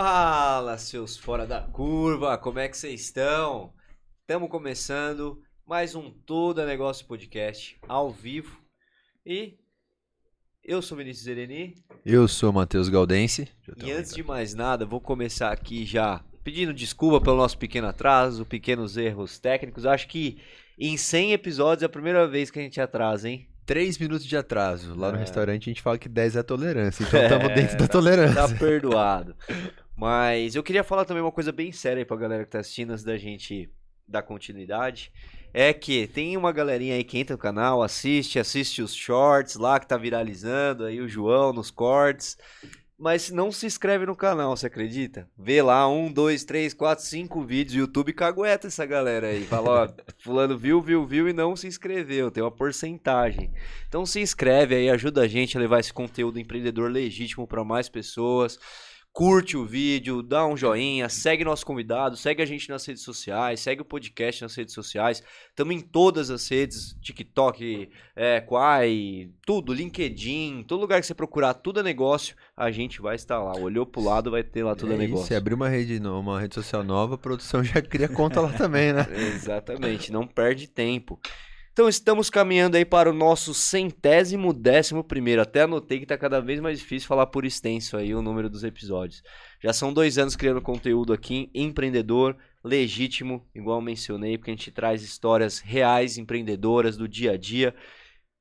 Fala, seus fora da curva, como é que vocês estão? Estamos começando mais um Toda Negócio Podcast ao vivo. E eu sou Vinícius Ereni. Eu sou Matheus Galdense. E antes de mais nada, vou começar aqui já pedindo desculpa pelo nosso pequeno atraso, pequenos erros técnicos. Acho que em 100 episódios é a primeira vez que a gente atrasa, hein? 3 minutos de atraso. Lá no É. restaurante a gente fala que 10 é tolerância. Então estamos dentro da tolerância. Tá perdoado. Mas eu queria falar também uma coisa bem séria aí pra galera que tá assistindo antes da gente dar continuidade. É que tem uma galerinha aí que entra no canal, assiste, assiste os shorts lá que tá viralizando, aí o João nos cortes. Mas não se inscreve no canal, você acredita? Vê lá um, dois, três, quatro, cinco vídeos, YouTube cagueta essa galera aí. Fala, ó, fulano viu, viu, viu e não se inscreveu, tem uma porcentagem. Então se inscreve aí, ajuda a gente a levar esse conteúdo empreendedor legítimo para mais pessoas. Curte o vídeo, dá um joinha, segue nosso convidado, segue a gente nas redes sociais, segue o podcast nas redes sociais. Estamos em todas as redes, TikTok, é, Quai, tudo, LinkedIn, todo lugar que você procurar, tudo é negócio, a gente vai estar lá. Olhou pro lado, vai ter lá tudo é, É negócio. se abrir uma rede, uma rede social nova, a produção já cria conta lá também, né? Exatamente, não perde tempo. Então estamos caminhando aí para o nosso centésimo décimo primeiro. Até anotei que tá cada vez mais difícil falar por extenso aí o número dos episódios. Já são dois anos criando conteúdo aqui, empreendedor, legítimo, igual mencionei, porque a gente traz histórias reais, empreendedoras do dia a dia.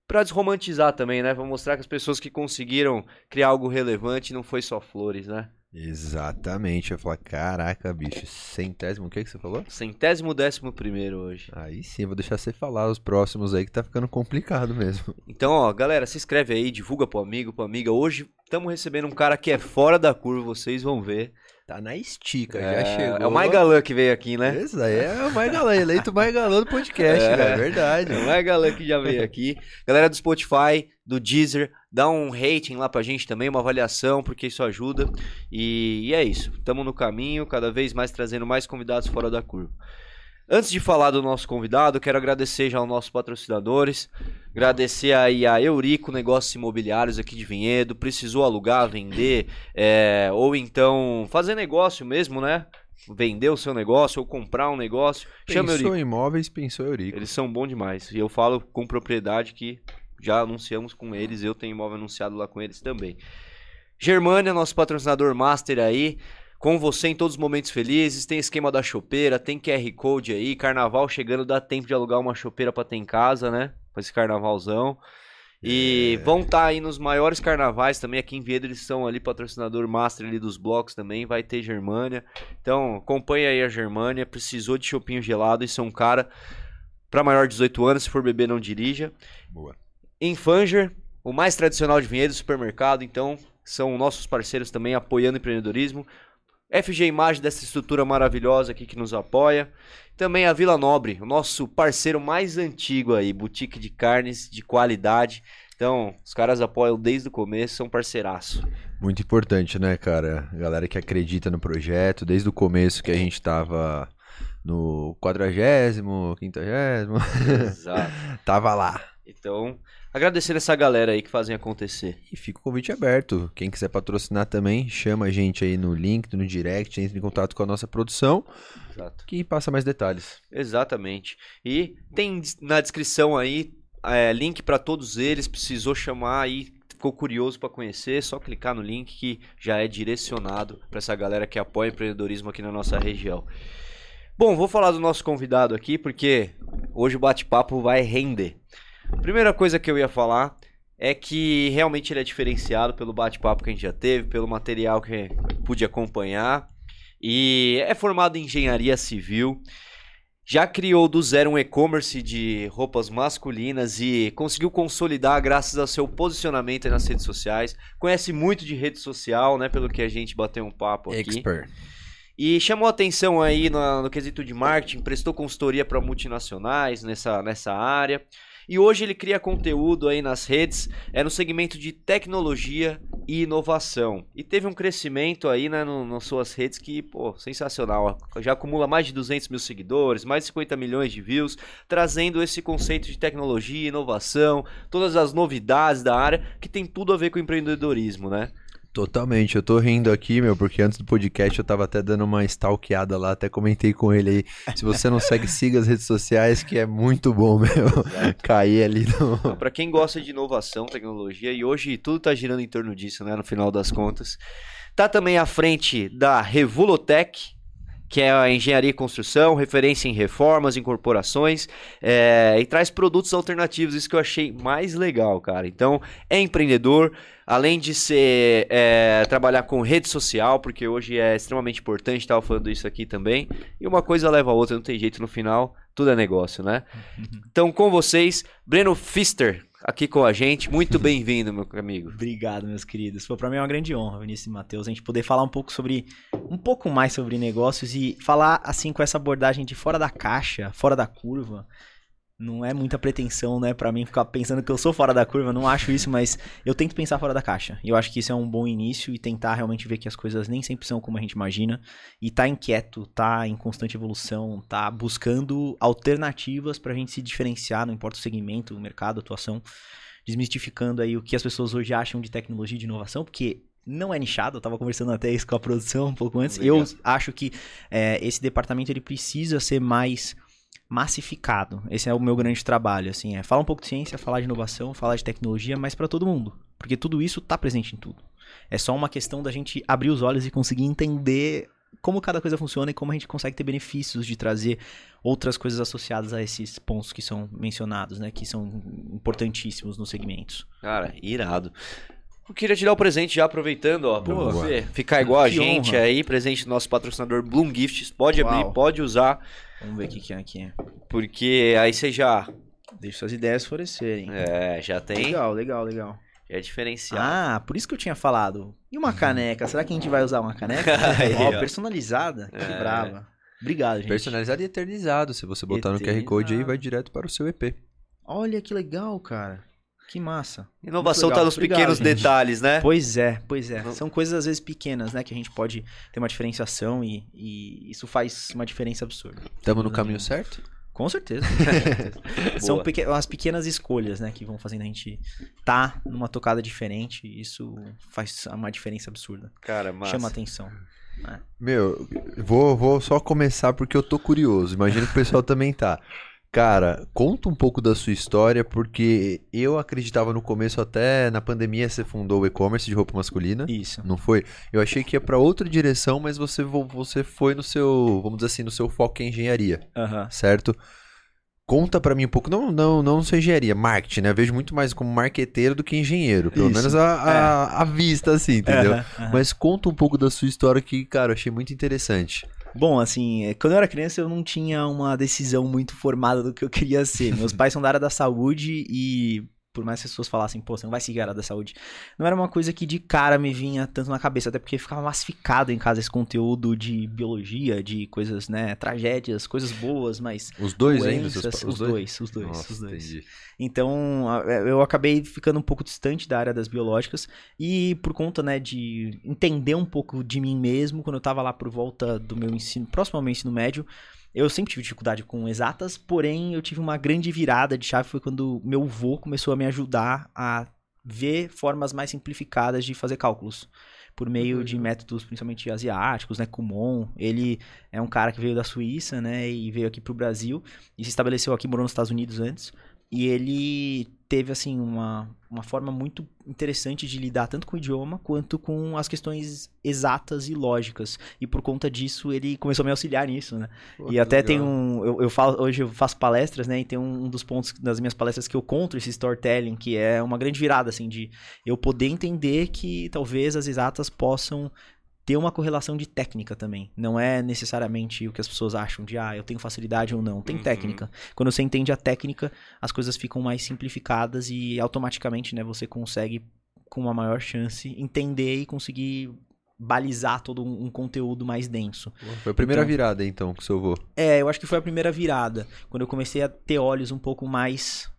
Pra desromantizar também, né? Pra mostrar que as pessoas que conseguiram criar algo relevante não foi só flores, né? Exatamente. Eu falo, caraca, bicho, centésimo, o que, que você falou? Centésimo décimo primeiro hoje. Aí sim, vou deixar você falar os próximos aí que tá ficando complicado mesmo. Então, ó, galera, se inscreve aí, divulga pro amigo, pro amiga. Hoje estamos recebendo um cara que é fora da curva, vocês vão ver. Tá na estica, É, já chegou. é o mais galã que veio aqui, né? Esse aí é o mais galã, eleito o mais galã do podcast, É. é verdade. É o mais galã que já veio aqui. Galera do Spotify, do Deezer, dá um rating lá pra gente também, uma avaliação, porque isso ajuda. E, e é isso. Estamos no caminho, cada vez mais trazendo mais convidados fora da curva. Antes de falar do nosso convidado, quero agradecer já aos nossos patrocinadores. Agradecer aí a Eurico Negócios Imobiliários aqui de Vinhedo. Precisou alugar, vender, é, ou então fazer negócio mesmo, né? Vender o seu negócio ou comprar um negócio. Chama Eurico. Pensou em imóveis, pensou Eurico. Eles são bons demais. E eu falo com propriedade que já anunciamos com eles. Eu tenho imóvel anunciado lá com eles também. Germânia, nosso patrocinador master aí. Com você em todos os momentos felizes. Tem esquema da chopeira, tem QR Code aí. Carnaval chegando, dá tempo de alugar uma chopeira pra ter em casa, né? Pra esse carnavalzão. E vão estar aí nos maiores carnavais também. Aqui em Viedo eles são ali patrocinador master ali dos blocos também. Vai ter Germânia. Então acompanha aí a Germânia. Precisou de chopinho gelado. Isso é um cara para maior de 18 anos. Se for beber, não dirija. Boa. Infanger, o mais tradicional de Vinhedo, supermercado, então são nossos parceiros também apoiando o empreendedorismo. FG Imagem dessa estrutura maravilhosa aqui que nos apoia. Também a Vila Nobre, o nosso parceiro mais antigo aí, boutique de carnes de qualidade. Então, os caras apoiam desde o começo, são parceiraço. Muito importante, né, cara? Galera que acredita no projeto, desde o começo que a gente tava no quadragésimo, quinquagésimo, Exato. tava lá. Então, agradecer essa galera aí que fazem acontecer. E fica o convite aberto. Quem quiser patrocinar também, chama a gente aí no link, no direct, entra em contato com a nossa produção, Exato. que passa mais detalhes. Exatamente. E tem na descrição aí é, link para todos eles. Precisou chamar aí, ficou curioso para conhecer, só clicar no link que já é direcionado para essa galera que apoia o empreendedorismo aqui na nossa região. Bom, vou falar do nosso convidado aqui porque hoje o bate-papo vai render. Primeira coisa que eu ia falar é que realmente ele é diferenciado pelo bate-papo que a gente já teve, pelo material que pude acompanhar. E é formado em engenharia civil. Já criou do zero um e-commerce de roupas masculinas e conseguiu consolidar graças ao seu posicionamento nas redes sociais. Conhece muito de rede social, né? Pelo que a gente bateu um papo aqui. Expert. E chamou atenção aí no, no quesito de marketing, prestou consultoria para multinacionais nessa, nessa área. E hoje ele cria conteúdo aí nas redes, é no segmento de tecnologia e inovação. E teve um crescimento aí né, no, nas suas redes que, pô, sensacional. Já acumula mais de 200 mil seguidores, mais de 50 milhões de views, trazendo esse conceito de tecnologia, inovação, todas as novidades da área que tem tudo a ver com empreendedorismo, né? Totalmente, eu tô rindo aqui, meu, porque antes do podcast eu tava até dando uma stalkeada lá, até comentei com ele aí. Se você não segue, siga as redes sociais, que é muito bom, meu. Cair ali no. Para quem gosta de inovação, tecnologia, e hoje tudo tá girando em torno disso, né? No final das contas. Tá também à frente da Revolotech, que é a engenharia e construção, referência em reformas, incorporações, é, e traz produtos alternativos, isso que eu achei mais legal, cara. Então, é empreendedor, além de ser é, trabalhar com rede social, porque hoje é extremamente importante, estava falando isso aqui também, e uma coisa leva a outra, não tem jeito no final, tudo é negócio, né? Uhum. Então, com vocês, Breno Fister, aqui com a gente. Muito bem-vindo, meu amigo. Obrigado, meus queridos. Para mim é uma grande honra, Vinícius e Matheus, a gente poder falar um pouco sobre um pouco mais sobre negócios e falar assim com essa abordagem de fora da caixa, fora da curva. Não é muita pretensão, né, para mim ficar pensando que eu sou fora da curva, não acho isso, mas eu tento pensar fora da caixa. Eu acho que isso é um bom início e tentar realmente ver que as coisas nem sempre são como a gente imagina e tá inquieto, tá em constante evolução, tá buscando alternativas pra gente se diferenciar, não importa o segmento, o mercado, a atuação, desmistificando aí o que as pessoas hoje acham de tecnologia e de inovação, porque não é nichado, eu tava conversando até isso com a produção um pouco antes. Legal. Eu acho que é, esse departamento ele precisa ser mais massificado. Esse é o meu grande trabalho, assim, é falar um pouco de ciência, falar de inovação, falar de tecnologia, mas para todo mundo, porque tudo isso está presente em tudo. É só uma questão da gente abrir os olhos e conseguir entender como cada coisa funciona e como a gente consegue ter benefícios de trazer outras coisas associadas a esses pontos que são mencionados, né, que são importantíssimos nos segmentos. Cara, irado. Eu queria te dar o um presente já aproveitando, ó, pra você ficar igual a gente honra. aí, presente do nosso patrocinador Bloom Gifts. Pode Uau. abrir, pode usar. Vamos ver o que, que é aqui. Porque aí você já. Deixa suas ideias florescerem. É, já tem. Legal, legal, legal. Já é diferenciado. Ah, por isso que eu tinha falado. E uma caneca? Será que a gente vai usar uma caneca? ó, personalizada? Que é. brava. Obrigado, gente. Personalizado e eternizado. Se você botar eternizado. no QR Code aí, vai direto para o seu EP. Olha que legal, cara. Que massa. Inovação está nos Obrigado, pequenos gente. detalhes, né? Pois é, pois é. São coisas às vezes pequenas, né? Que a gente pode ter uma diferenciação e, e isso faz uma diferença absurda. Estamos no caminho certo? Com certeza. Com certeza. São pequ as pequenas escolhas, né? Que vão fazendo a gente tá numa tocada diferente. E isso faz uma diferença absurda. Cara, massa. Chama atenção. Né? Meu, vou, vou só começar porque eu tô curioso. Imagino que o pessoal também tá. Cara, conta um pouco da sua história, porque eu acreditava no começo, até na pandemia você fundou o e-commerce de roupa masculina. Isso. Não foi? Eu achei que ia para outra direção, mas você, você foi no seu, vamos dizer assim, no seu foco em engenharia. Uhum. Certo? Conta para mim um pouco, não, não, não sou engenharia, marketing, né? Eu vejo muito mais como marqueteiro do que engenheiro, pelo Isso. menos a, a, é. a, vista, assim, entendeu? Uhum, uhum. Mas conta um pouco da sua história que, cara, eu achei muito interessante. Bom, assim, é, quando eu era criança eu não tinha uma decisão muito formada do que eu queria ser. Meus pais são da área da saúde e por mais que as pessoas falassem, pô, você não vai seguir a área da saúde, não era uma coisa que de cara me vinha tanto na cabeça, até porque ficava massificado em casa esse conteúdo de biologia, de coisas, né, tragédias, coisas boas, mas... Os dois ainda? Os, os, os dois, os dois, Nossa, os dois. Entendi. Então, é, eu acabei ficando um pouco distante da área das biológicas e por conta, né, de entender um pouco de mim mesmo, quando eu tava lá por volta do meu ensino, próximo ao meu ensino médio, eu sempre tive dificuldade com exatas, porém eu tive uma grande virada de chave foi quando meu avô começou a me ajudar a ver formas mais simplificadas de fazer cálculos por meio de métodos principalmente asiáticos, né, Kumon. Ele é um cara que veio da Suíça, né, e veio aqui para o Brasil e se estabeleceu aqui, morou nos Estados Unidos antes. E ele teve, assim, uma, uma forma muito interessante de lidar tanto com o idioma quanto com as questões exatas e lógicas. E por conta disso, ele começou a me auxiliar nisso, né? Pô, e até legal. tem um... Eu, eu falo, hoje eu faço palestras, né? E tem um, um dos pontos das minhas palestras que eu conto esse storytelling, que é uma grande virada, assim, de eu poder entender que talvez as exatas possam ter uma correlação de técnica também. Não é necessariamente o que as pessoas acham de, ah, eu tenho facilidade ou não. Tem uhum. técnica. Quando você entende a técnica, as coisas ficam mais simplificadas e automaticamente, né, você consegue, com uma maior chance, entender e conseguir balizar todo um, um conteúdo mais denso. Foi a primeira então, virada, então, que você vou. É, eu acho que foi a primeira virada. Quando eu comecei a ter olhos um pouco mais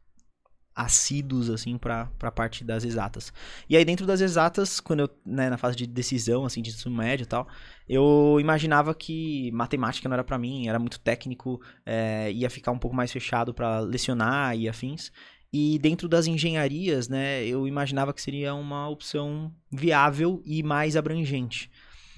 assíduos assim para a parte das exatas. E aí dentro das exatas, quando eu, né, na fase de decisão assim de ensino médio e tal, eu imaginava que matemática não era para mim, era muito técnico, é, ia ficar um pouco mais fechado para lecionar e afins. E dentro das engenharias, né, eu imaginava que seria uma opção viável e mais abrangente.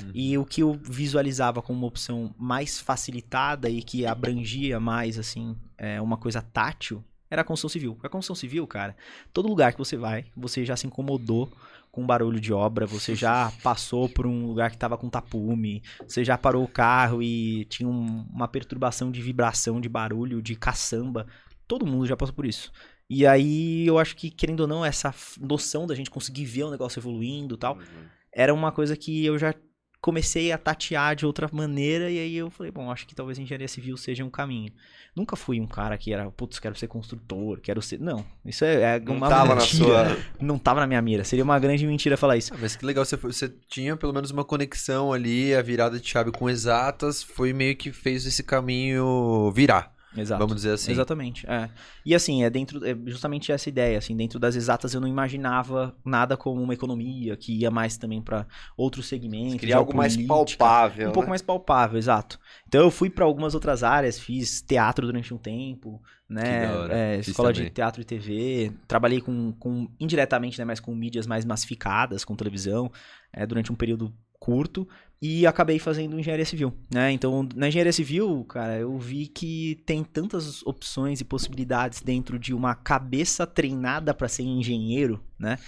Uhum. E o que eu visualizava como uma opção mais facilitada e que abrangia mais, assim, é, uma coisa tátil, era a construção civil. A construção civil, cara, todo lugar que você vai, você já se incomodou com barulho de obra, você já passou por um lugar que estava com tapume, você já parou o carro e tinha um, uma perturbação de vibração, de barulho, de caçamba. Todo mundo já passou por isso. E aí eu acho que, querendo ou não, essa noção da gente conseguir ver o negócio evoluindo e tal, uhum. era uma coisa que eu já comecei a tatear de outra maneira e aí eu falei, bom, acho que talvez engenharia civil seja um caminho. Nunca fui um cara que era, putz, quero ser construtor, quero ser. Não, isso é, é não uma tava mentira. Na sua... Não tava na minha mira. Seria uma grande mentira falar isso. Ah, mas que legal, você, foi, você tinha pelo menos uma conexão ali, a virada de chave com exatas, foi meio que fez esse caminho virar. Exato. Vamos dizer assim. Exatamente. É. E assim, é dentro é justamente essa ideia, assim, dentro das exatas eu não imaginava nada como uma economia que ia mais também para outros segmentos, queria algo mais palpável, um né? pouco mais palpável, exato. Então eu fui para algumas outras áreas, fiz teatro durante um tempo, né, é, escola de teatro e TV, trabalhei com, com indiretamente, né, mas com mídias mais massificadas, com televisão, é, durante um período curto e acabei fazendo engenharia civil, né? Então, na engenharia civil, cara, eu vi que tem tantas opções e possibilidades dentro de uma cabeça treinada para ser engenheiro, né?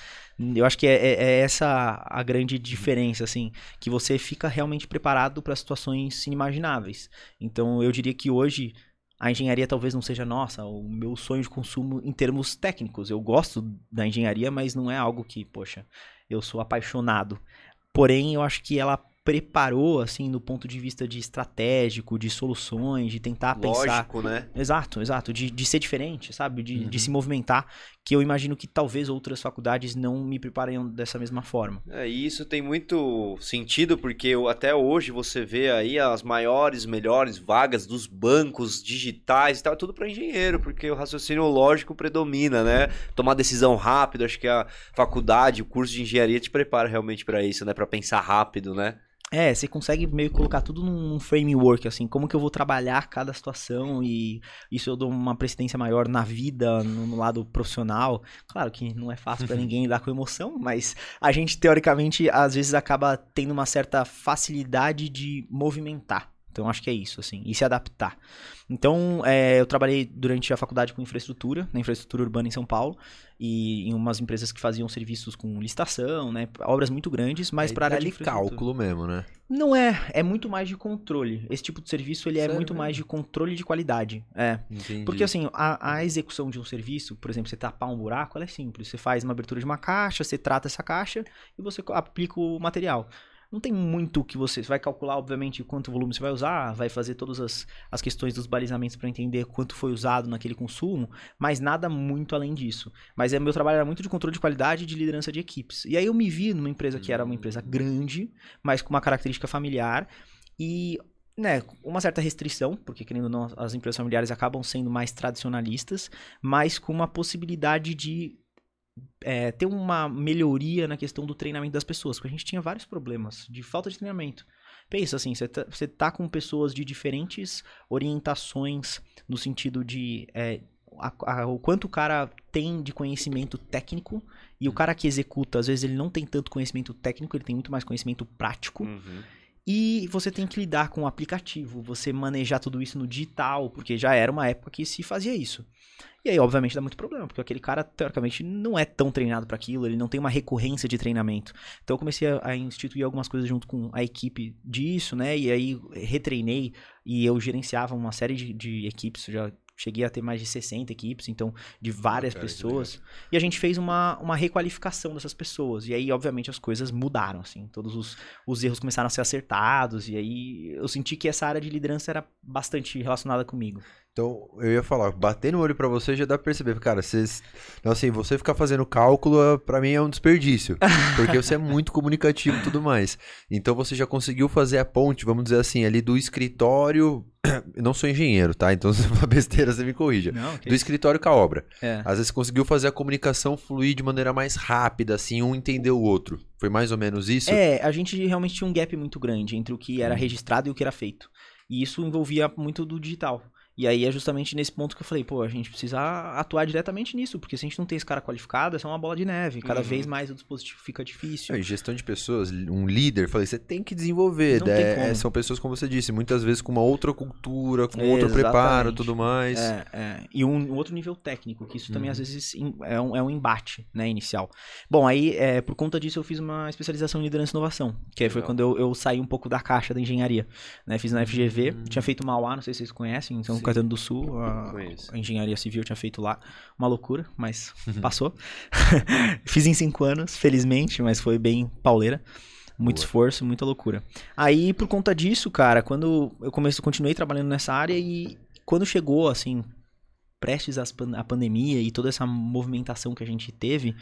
Eu acho que é, é, é, essa a grande diferença, assim, que você fica realmente preparado para situações inimagináveis. Então, eu diria que hoje a engenharia talvez não seja nossa, o meu sonho de consumo em termos técnicos. Eu gosto da engenharia, mas não é algo que, poxa, eu sou apaixonado. Porém, eu acho que ela preparou, assim, no ponto de vista de estratégico, de soluções, de tentar Lógico, pensar. Lógico, né? Exato, exato. De, de ser diferente, sabe? De, uhum. de se movimentar, que eu imagino que talvez outras faculdades não me preparem dessa mesma forma. É, e isso tem muito sentido, porque até hoje você vê aí as maiores, melhores vagas dos bancos digitais e tal, tudo para engenheiro, porque o raciocínio lógico predomina, né? Tomar decisão rápido, acho que a faculdade, o curso de engenharia te prepara realmente para isso, né? Para pensar rápido, né? É, você consegue meio colocar tudo num framework, assim, como que eu vou trabalhar cada situação e isso eu dou uma precedência maior na vida, no, no lado profissional. Claro que não é fácil para ninguém lidar com emoção, mas a gente, teoricamente, às vezes acaba tendo uma certa facilidade de movimentar. Então acho que é isso, assim, e se adaptar. Então, é, eu trabalhei durante a faculdade com infraestrutura, na infraestrutura urbana em São Paulo, e em umas empresas que faziam serviços com licitação, né, obras muito grandes, mas para área de cálculo mesmo, né? Não é, é muito mais de controle. Esse tipo de serviço ele é Sério? muito mais de controle de qualidade. É. Entendi. Porque assim, a, a execução de um serviço, por exemplo, você tapar um buraco, ela é simples. Você faz uma abertura de uma caixa, você trata essa caixa e você aplica o material não tem muito que você, você vai calcular, obviamente, quanto volume você vai usar, vai fazer todas as, as questões dos balizamentos para entender quanto foi usado naquele consumo, mas nada muito além disso. Mas é, meu trabalho era muito de controle de qualidade e de liderança de equipes. E aí eu me vi numa empresa que era uma empresa grande, mas com uma característica familiar e né, uma certa restrição, porque querendo ou não, as empresas familiares acabam sendo mais tradicionalistas, mas com uma possibilidade de é, ter uma melhoria na questão do treinamento das pessoas, porque a gente tinha vários problemas de falta de treinamento. Pensa assim, você tá, você tá com pessoas de diferentes orientações no sentido de é, a, a, o quanto o cara tem de conhecimento técnico e o cara que executa, às vezes ele não tem tanto conhecimento técnico, ele tem muito mais conhecimento prático. Uhum. E você tem que lidar com o aplicativo, você manejar tudo isso no digital, porque já era uma época que se fazia isso. E aí, obviamente, dá muito problema, porque aquele cara, teoricamente, não é tão treinado para aquilo, ele não tem uma recorrência de treinamento. Então, eu comecei a, a, instituir algumas coisas junto com a equipe disso, né? E aí, retreinei e eu gerenciava uma série de, de equipes, já cheguei a ter mais de 60 equipes, então, de várias Cara, pessoas. E a gente fez uma, uma requalificação dessas pessoas. E aí, obviamente, as coisas mudaram, assim. Todos os, os erros começaram a ser acertados. E aí, eu senti que essa área de liderança era bastante relacionada comigo. Então, eu ia falar, bater no olho para você já dá pra perceber, cara, vocês, não, assim, você ficar fazendo cálculo, para mim é um desperdício, porque você é muito comunicativo e tudo mais. Então, você já conseguiu fazer a ponte, vamos dizer assim, ali do escritório, eu não sou engenheiro, tá? Então, se for besteira, você me corrija. Não, do escritório com a obra. É. Às vezes, conseguiu fazer a comunicação fluir de maneira mais rápida, assim, um entender o outro. Foi mais ou menos isso? É, a gente realmente tinha um gap muito grande entre o que era hum. registrado e o que era feito. E isso envolvia muito do digital. E aí é justamente nesse ponto que eu falei, pô, a gente precisa atuar diretamente nisso, porque se a gente não tem esse cara qualificado, é só uma bola de neve. Cada uhum. vez mais o dispositivo fica difícil. É, gestão de pessoas, um líder, falei, você tem que desenvolver. É, são pessoas, como você disse, muitas vezes com uma outra cultura, com é, outro preparo tudo mais. É, é. E um, um, outro nível técnico, que isso também uhum. às vezes é um, é um embate, né, inicial. Bom, aí, é, por conta disso, eu fiz uma especialização em liderança e inovação, que aí foi quando eu, eu, saí um pouco da caixa da engenharia. Né? Fiz na FGV, uhum. tinha feito Mauá, não sei se vocês conhecem, São Sim. Caetano do Sul, a, a, engenharia civil tinha feito lá. Uma loucura, mas passou. Fiz em cinco anos, felizmente, mas foi bem pauleira. Muito Boa. esforço, muita loucura. Aí, por conta disso, cara, quando eu comecei, continuei trabalhando nessa área e quando chegou, assim, prestes à pandemia e toda essa movimentação que a gente teve,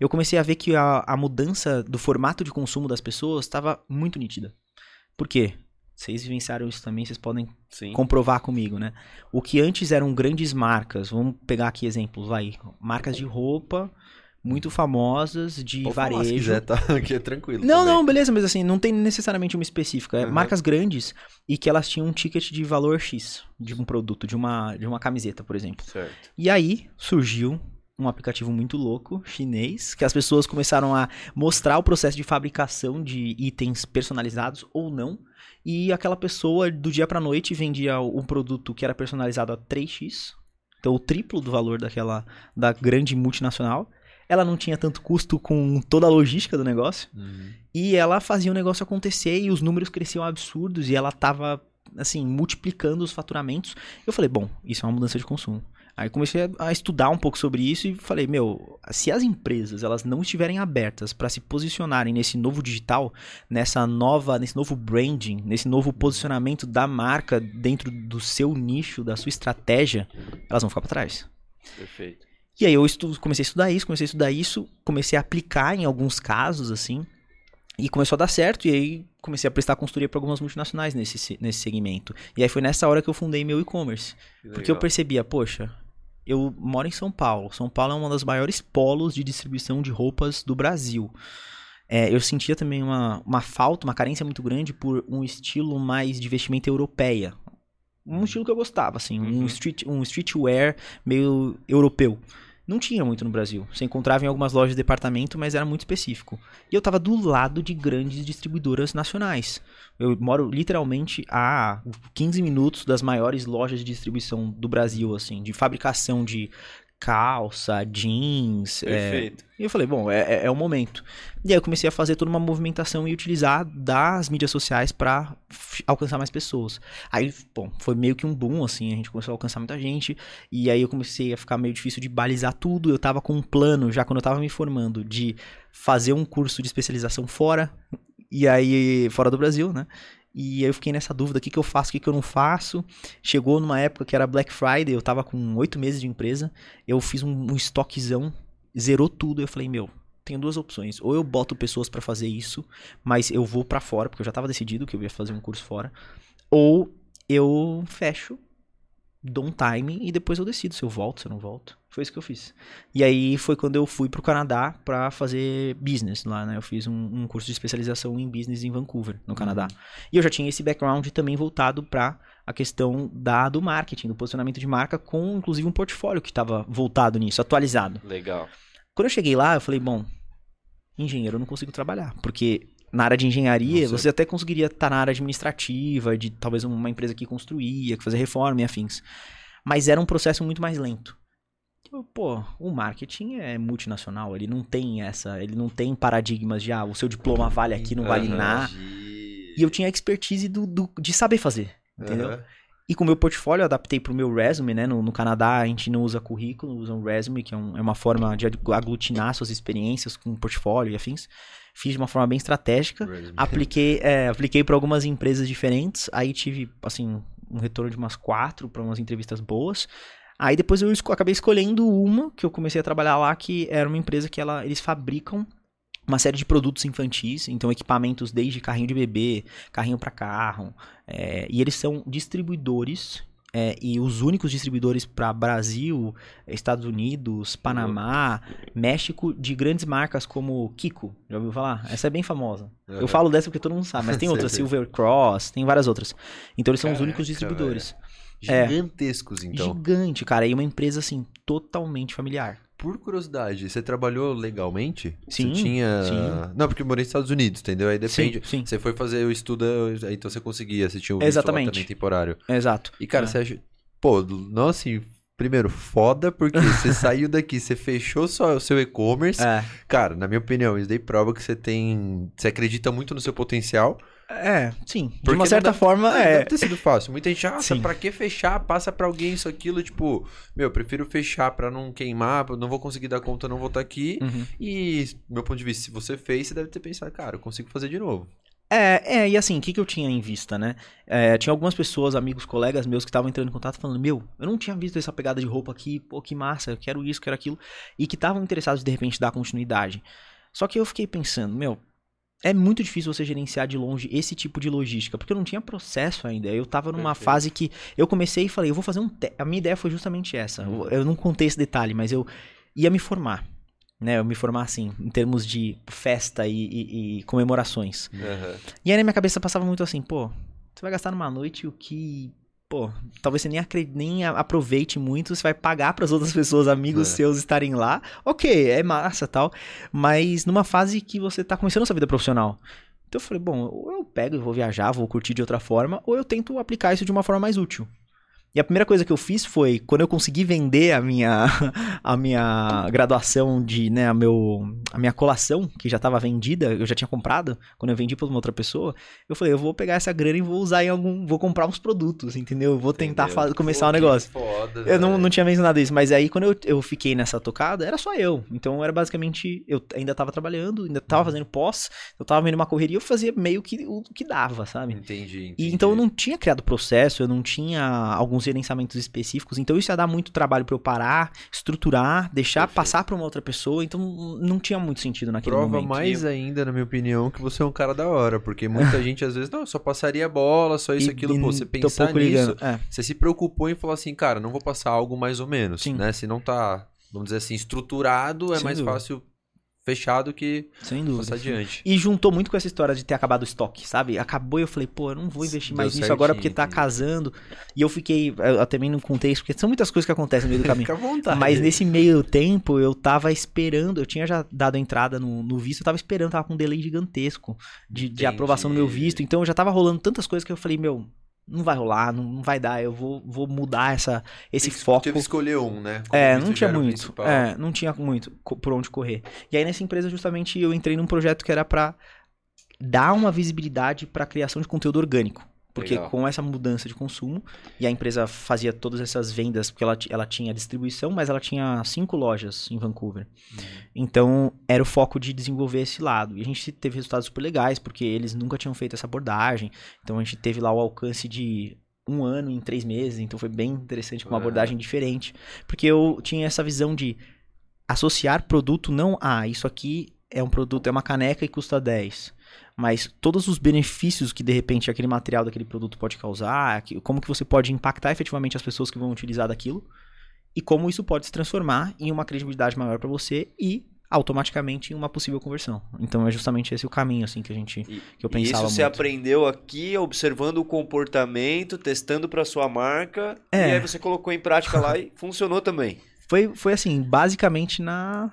eu comecei a ver que a, a mudança do formato de consumo das pessoas estava muito nítida. Por quê? Vocês vivenciaram isso também, vocês podem Sim. comprovar comigo, né? O que antes eram grandes marcas, vamos pegar aqui exemplos, vai, marcas de roupa muito famosas de Pode varejo. se quiser, tá? Aqui é tranquilo. Não, também. não, beleza, mas assim, não tem necessariamente uma específica. É uhum. marcas grandes e que elas tinham um ticket de valor X de um produto, de uma, de uma camiseta, por exemplo. Certo. E aí surgiu um aplicativo muito louco, chinês, que as pessoas começaram a mostrar o processo de fabricação de itens personalizados ou não. E aquela pessoa, do dia para noite, vendia um produto que era personalizado a 3x, então o triplo do valor daquela da grande multinacional. Ela não tinha tanto custo com toda a logística do negócio. Uhum. E ela fazia o negócio acontecer e os números cresciam absurdos e ela tava, assim, multiplicando os faturamentos. Eu falei, bom, isso é uma mudança de consumo. Aí comecei a estudar um pouco sobre isso e falei, meu, se as empresas elas não estiverem abertas para se posicionarem nesse novo digital, nessa nova, nesse novo branding, nesse novo posicionamento da marca dentro do seu nicho, da sua estratégia, elas vão ficar para trás. Perfeito. E aí eu estudo, comecei a estudar isso, comecei a estudar isso, comecei a aplicar em alguns casos assim, e começou a dar certo, e aí comecei a prestar consultoria para algumas multinacionais nesse, nesse segmento. E aí foi nessa hora que eu fundei meu e-commerce. Porque eu percebia, poxa, eu moro em São Paulo. São Paulo é uma das maiores polos de distribuição de roupas do Brasil. É, eu sentia também uma, uma falta, uma carência muito grande por um estilo mais de vestimenta europeia. Um estilo que eu gostava, assim, uhum. um, street, um streetwear meio europeu. Não tinha muito no Brasil. Você encontrava em algumas lojas de departamento, mas era muito específico. E eu estava do lado de grandes distribuidoras nacionais. Eu moro literalmente a 15 minutos das maiores lojas de distribuição do Brasil, assim, de fabricação de calça, jeans. É, Perfeito. É... E eu falei, bom, é, é, é, o momento. E aí eu comecei a fazer toda uma movimentação e utilizar das mídias sociais para alcançar mais pessoas. Aí, bom, foi meio que um boom, assim, a gente começou a alcançar muita gente. E aí eu comecei a ficar meio difícil de balizar tudo. Eu tava com um plano, já quando eu tava me formando, de fazer um curso de especialização fora. E aí, fora do Brasil, né? E eu fiquei nessa dúvida, o que, que eu faço, o que, que eu não faço. Chegou numa época que era Black Friday, eu tava com oito meses de empresa, eu fiz um, um estoquezão, zerou tudo, eu falei, meu, tenho duas opções. Ou eu boto pessoas para fazer isso, mas eu vou para fora, porque eu já tava decidido que eu ia fazer um curso fora. Ou eu fecho dou um time e depois eu decido se eu volto, se eu não volto. Foi isso que eu fiz. E aí foi quando eu fui pro Canadá para fazer business lá, né? Eu fiz um, um, curso de especialização em business em Vancouver, no Canadá. Uhum. E eu já tinha esse background também voltado para a questão da, do marketing, do posicionamento de marca, com inclusive um portfólio que estava voltado nisso, atualizado. Legal. Quando eu cheguei lá, eu falei, bom, engenheiro eu não consigo trabalhar, porque na área de engenharia, você até conseguiria estar na área administrativa, de talvez uma empresa que construía, que fazia reforma e afins. Mas era um processo muito mais lento. Pô, o marketing é multinacional, ele não tem essa, ele não tem paradigmas de ah, o seu diploma vale aqui, não vale uhum. nada. E eu tinha expertise do, do, de saber fazer, entendeu? Uhum. E com o meu portfólio eu adaptei pro meu resume, né? No, no, Canadá a gente não usa currículo, usa um resume, que é, um, é uma forma de aglutinar suas experiências com portfólio e afins fiz de uma forma bem estratégica, apliquei, é, apliquei para algumas empresas diferentes, aí tive, assim, um retorno de umas quatro para umas entrevistas boas. Aí depois eu esco acabei escolhendo uma que eu comecei a trabalhar lá, que era uma empresa que ela, eles fabricam uma série de produtos infantis, então equipamentos desde carrinho de bebê, carrinho para carro, é, e eles são distribuidores é, e os únicos distribuidores para Brasil, Estados Unidos, Panamá, uhum. México, de grandes marcas como Kiko. Já ouviu falar? Essa é bem famosa. Uhum. Eu falo dessa porque todo mundo sabe, mas tem outras, Silver Cross, tem várias outras. Então eles são Caraca, os únicos distribuidores. Gigantescos, é, então. Gigante, cara. E uma empresa, assim, totalmente familiar. Por curiosidade, você trabalhou legalmente? Sim. Você tinha. Sim. Não, porque eu morei nos Estados Unidos, entendeu? Aí depende. Sim, sim. Você foi fazer o estudo, então você conseguia, você tinha o visto Exatamente. também temporário. Exato. E, cara, é. você acha. Pô, não assim, Primeiro, foda, porque você saiu daqui, você fechou só o seu e-commerce. É. Cara, na minha opinião, isso daí prova que você tem. Você acredita muito no seu potencial. É, sim. Porque de uma certa deve, forma, não, é. Deve ter sido fácil. Muita gente, ah, pra que fechar? Passa pra alguém isso, aquilo. Tipo, meu, prefiro fechar pra não queimar, não vou conseguir dar conta, não vou estar tá aqui. Uhum. E, meu ponto de vista, se você fez, você deve ter pensado, cara, eu consigo fazer de novo. É, é, e assim, o que, que eu tinha em vista, né? É, tinha algumas pessoas, amigos, colegas meus que estavam entrando em contato falando, meu, eu não tinha visto essa pegada de roupa aqui, pô, que massa, eu quero isso, quero aquilo, e que estavam interessados de repente dar continuidade. Só que eu fiquei pensando, meu, é muito difícil você gerenciar de longe esse tipo de logística, porque eu não tinha processo ainda. Eu tava numa Perfeito. fase que eu comecei e falei, eu vou fazer um. Te... A minha ideia foi justamente essa. Eu, eu não contei esse detalhe, mas eu ia me formar né, eu me formar assim, em termos de festa e, e, e comemorações. Uhum. E aí na minha cabeça passava muito assim, pô, você vai gastar numa noite o que, pô, talvez você nem, nem aproveite muito, você vai pagar para as outras pessoas, amigos é. seus estarem lá. Ok, é massa tal, mas numa fase que você tá começando a sua vida profissional. Então eu falei, bom, ou eu pego e vou viajar, vou curtir de outra forma, ou eu tento aplicar isso de uma forma mais útil. E a primeira coisa que eu fiz foi, quando eu consegui vender a minha, a minha graduação de, né, a, meu, a minha colação, que já estava vendida, eu já tinha comprado, quando eu vendi para uma outra pessoa, eu falei, eu vou pegar essa grana e vou usar em algum, vou comprar uns produtos, entendeu? Eu vou tentar começar o um negócio. Foda, eu não, não tinha mencionado isso, mas aí quando eu, eu fiquei nessa tocada, era só eu. Então era basicamente, eu ainda estava trabalhando, ainda estava fazendo pós, eu estava vendo uma correria, eu fazia meio que o que dava, sabe? Entendi, entendi. E então eu não tinha criado processo, eu não tinha alguns gerenciamentos específicos. Então isso ia dar muito trabalho para eu parar, estruturar, deixar Perfeito. passar para uma outra pessoa. Então não tinha muito sentido naquele Prova momento. Prova mais eu... ainda, na minha opinião, que você é um cara da hora. Porque muita gente às vezes, não, só passaria bola, só isso, e, aquilo. E Pô, você pensar nisso, é. você se preocupou em falar assim, cara, não vou passar algo mais ou menos, Sim. né? Se não tá, vamos dizer assim, estruturado, é Sem mais dúvida. fácil fechado que Sem dúvida, adiante. E juntou muito com essa história de ter acabado o estoque, sabe? Acabou e eu falei, pô, eu não vou investir Deu mais nisso agora porque tá casando. E eu fiquei, eu também não contei isso, porque são muitas coisas que acontecem no meio do caminho. Fica à vontade. Mas nesse meio tempo eu tava esperando, eu tinha já dado entrada no, no visto, eu tava esperando, tava com um delay gigantesco de, de aprovação do meu visto. Então já tava rolando tantas coisas que eu falei, meu, não vai rolar, não, não vai dar, eu vou, vou mudar essa, esse Tem, foco. Teve que escolher um, né? Como é, não tinha muito. É, não tinha muito por onde correr. E aí nessa empresa justamente eu entrei num projeto que era para dar uma visibilidade para a criação de conteúdo orgânico. Porque Legal. com essa mudança de consumo, e a empresa fazia todas essas vendas, porque ela, ela tinha distribuição, mas ela tinha cinco lojas em Vancouver. Uhum. Então, era o foco de desenvolver esse lado. E a gente teve resultados super legais, porque eles nunca tinham feito essa abordagem. Então, a gente teve lá o alcance de um ano em três meses. Então, foi bem interessante, com uma abordagem diferente. Porque eu tinha essa visão de associar produto não a ah, isso aqui é um produto, é uma caneca e custa 10 mas todos os benefícios que de repente aquele material daquele produto pode causar, como que você pode impactar efetivamente as pessoas que vão utilizar daquilo e como isso pode se transformar em uma credibilidade maior para você e automaticamente em uma possível conversão. Então é justamente esse o caminho assim que a gente e, que eu pensava. E isso você aprendeu aqui observando o comportamento, testando para sua marca é. e aí você colocou em prática lá e funcionou também. Foi foi assim, basicamente na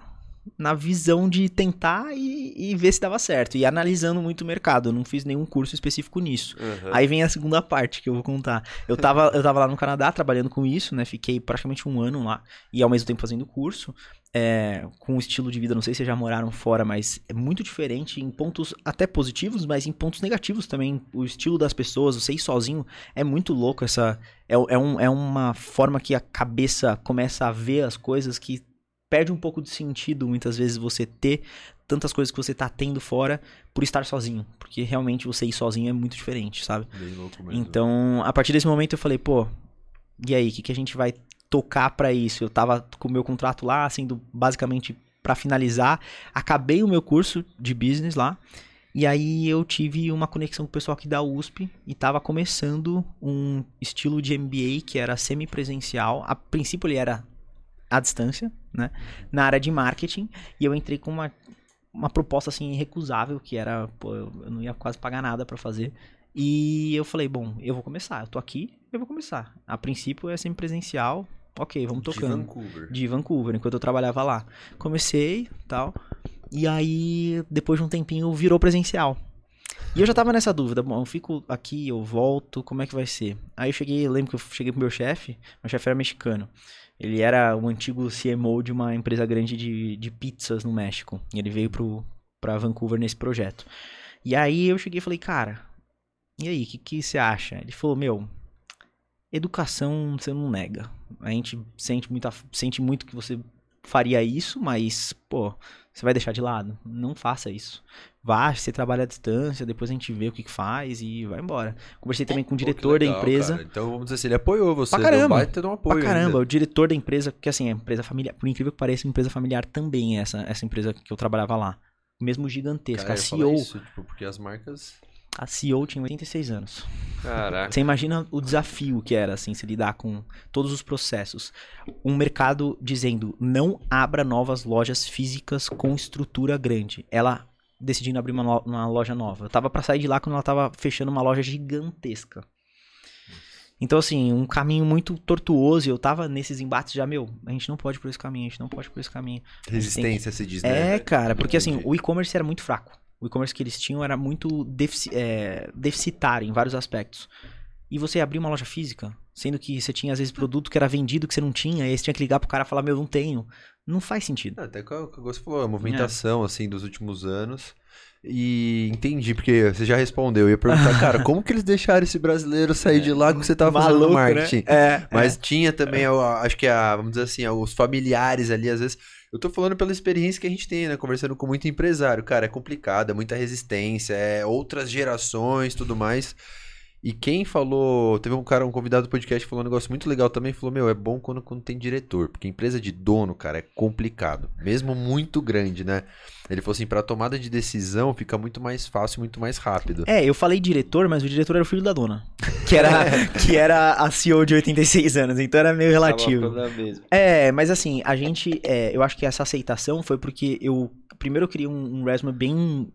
na visão de tentar e, e, ver se dava certo. E analisando muito o mercado. Eu não fiz nenhum curso específico nisso. Uhum. Aí vem a segunda parte que eu vou contar. Eu tava, eu tava lá no Canadá trabalhando com isso, né? Fiquei praticamente um ano lá. E ao mesmo tempo fazendo curso. É, com um estilo de vida, não sei se já moraram fora, mas é muito diferente em pontos até positivos, mas em pontos negativos também. O estilo das pessoas, você ir sozinho, é muito louco. Essa é, é, um, é uma forma que a cabeça começa a ver as coisas que perde um pouco de sentido muitas vezes você ter tantas coisas que você tá tendo fora por estar sozinho. Porque realmente você ir sozinho é muito diferente, sabe? Então, a partir desse momento eu falei, pô, e aí, o que, que a gente vai tocar para isso? Eu tava com o meu contrato lá, sendo basicamente para finalizar. Acabei o meu curso de business lá. E aí eu tive uma conexão com o pessoal aqui da USP e tava começando um estilo de MBA que era semipresencial. A princípio ele era à distância, né? Na área de marketing. E eu entrei com uma, uma proposta assim irrecusável, que era, pô, eu, não ia quase pagar nada para fazer. E eu falei, bom, eu vou começar. Eu tô aqui, eu vou começar. A princípio é sempre presencial. Ok, vamos tocando. De Vancouver. De Vancouver, enquanto eu trabalhava lá. Comecei, tal. E aí, depois de um tempinho, virou presencial. E eu já tava nessa dúvida, bom, eu fico aqui, eu volto, como é que vai ser? Aí eu cheguei, lembro que eu cheguei pro meu chefe, meu chefe era mexicano. Ele era o antigo CMO de uma empresa grande de, de pizzas no México. E ele veio pro, pra Vancouver nesse projeto. E aí eu cheguei e falei, cara, e aí, o que, que você acha? Ele falou, meu, educação você não nega. A gente sente, muita, sente muito que você faria isso, mas, pô, você vai deixar de lado? Não faça isso. Vá, você trabalha à distância, depois a gente vê o que faz e vai embora. Conversei também com o diretor legal, da empresa. Cara. Então vamos dizer assim, ele apoiou você. Pra caramba. Baita um apoio pra caramba. Ainda. O diretor da empresa, porque assim, é empresa familiar, por incrível que pareça, empresa familiar também é essa, essa empresa que eu trabalhava lá. Mesmo gigantesca. Cara, a CEO. Isso, tipo, porque as marcas. A CEO tinha 86 anos. Caraca. Você imagina o desafio que era, assim, se lidar com todos os processos. Um mercado dizendo, não abra novas lojas físicas com estrutura grande. Ela decidindo abrir uma, uma loja nova. Eu tava para sair de lá quando ela tava fechando uma loja gigantesca. Então, assim, um caminho muito tortuoso. E eu tava nesses embates já, meu, a gente não pode por esse caminho, a gente não pode por esse caminho. Resistência, se diz, né? É, cara, porque assim, o e-commerce era muito fraco. O e-commerce que eles tinham era muito defici é, deficitário em vários aspectos. E você abrir uma loja física, sendo que você tinha às vezes produto que era vendido que você não tinha, e aí você tinha que ligar pro cara e falar, meu, não tenho. Não faz sentido. Até o que você falou, a movimentação, é. assim, dos últimos anos. E entendi, porque você já respondeu. Eu ia perguntar, cara, como que eles deixaram esse brasileiro sair de lá que você tava Maluco, fazendo né? marketing? Né? É, Mas é. tinha também, acho que a, vamos dizer assim, os familiares ali, às vezes. Eu tô falando pela experiência que a gente tem, né? Conversando com muito empresário. Cara, é complicado, é muita resistência, é outras gerações tudo mais. E quem falou, teve um cara, um convidado do podcast que falou um negócio muito legal também, falou, meu, é bom quando, quando tem diretor, porque empresa de dono, cara, é complicado, mesmo muito grande, né? Ele falou assim, para tomada de decisão fica muito mais fácil, muito mais rápido. É, eu falei diretor, mas o diretor era o filho da dona, que era, que era a CEO de 86 anos, então era meio relativo. É, mas assim, a gente, é, eu acho que essa aceitação foi porque eu, primeiro eu queria um, um resume bem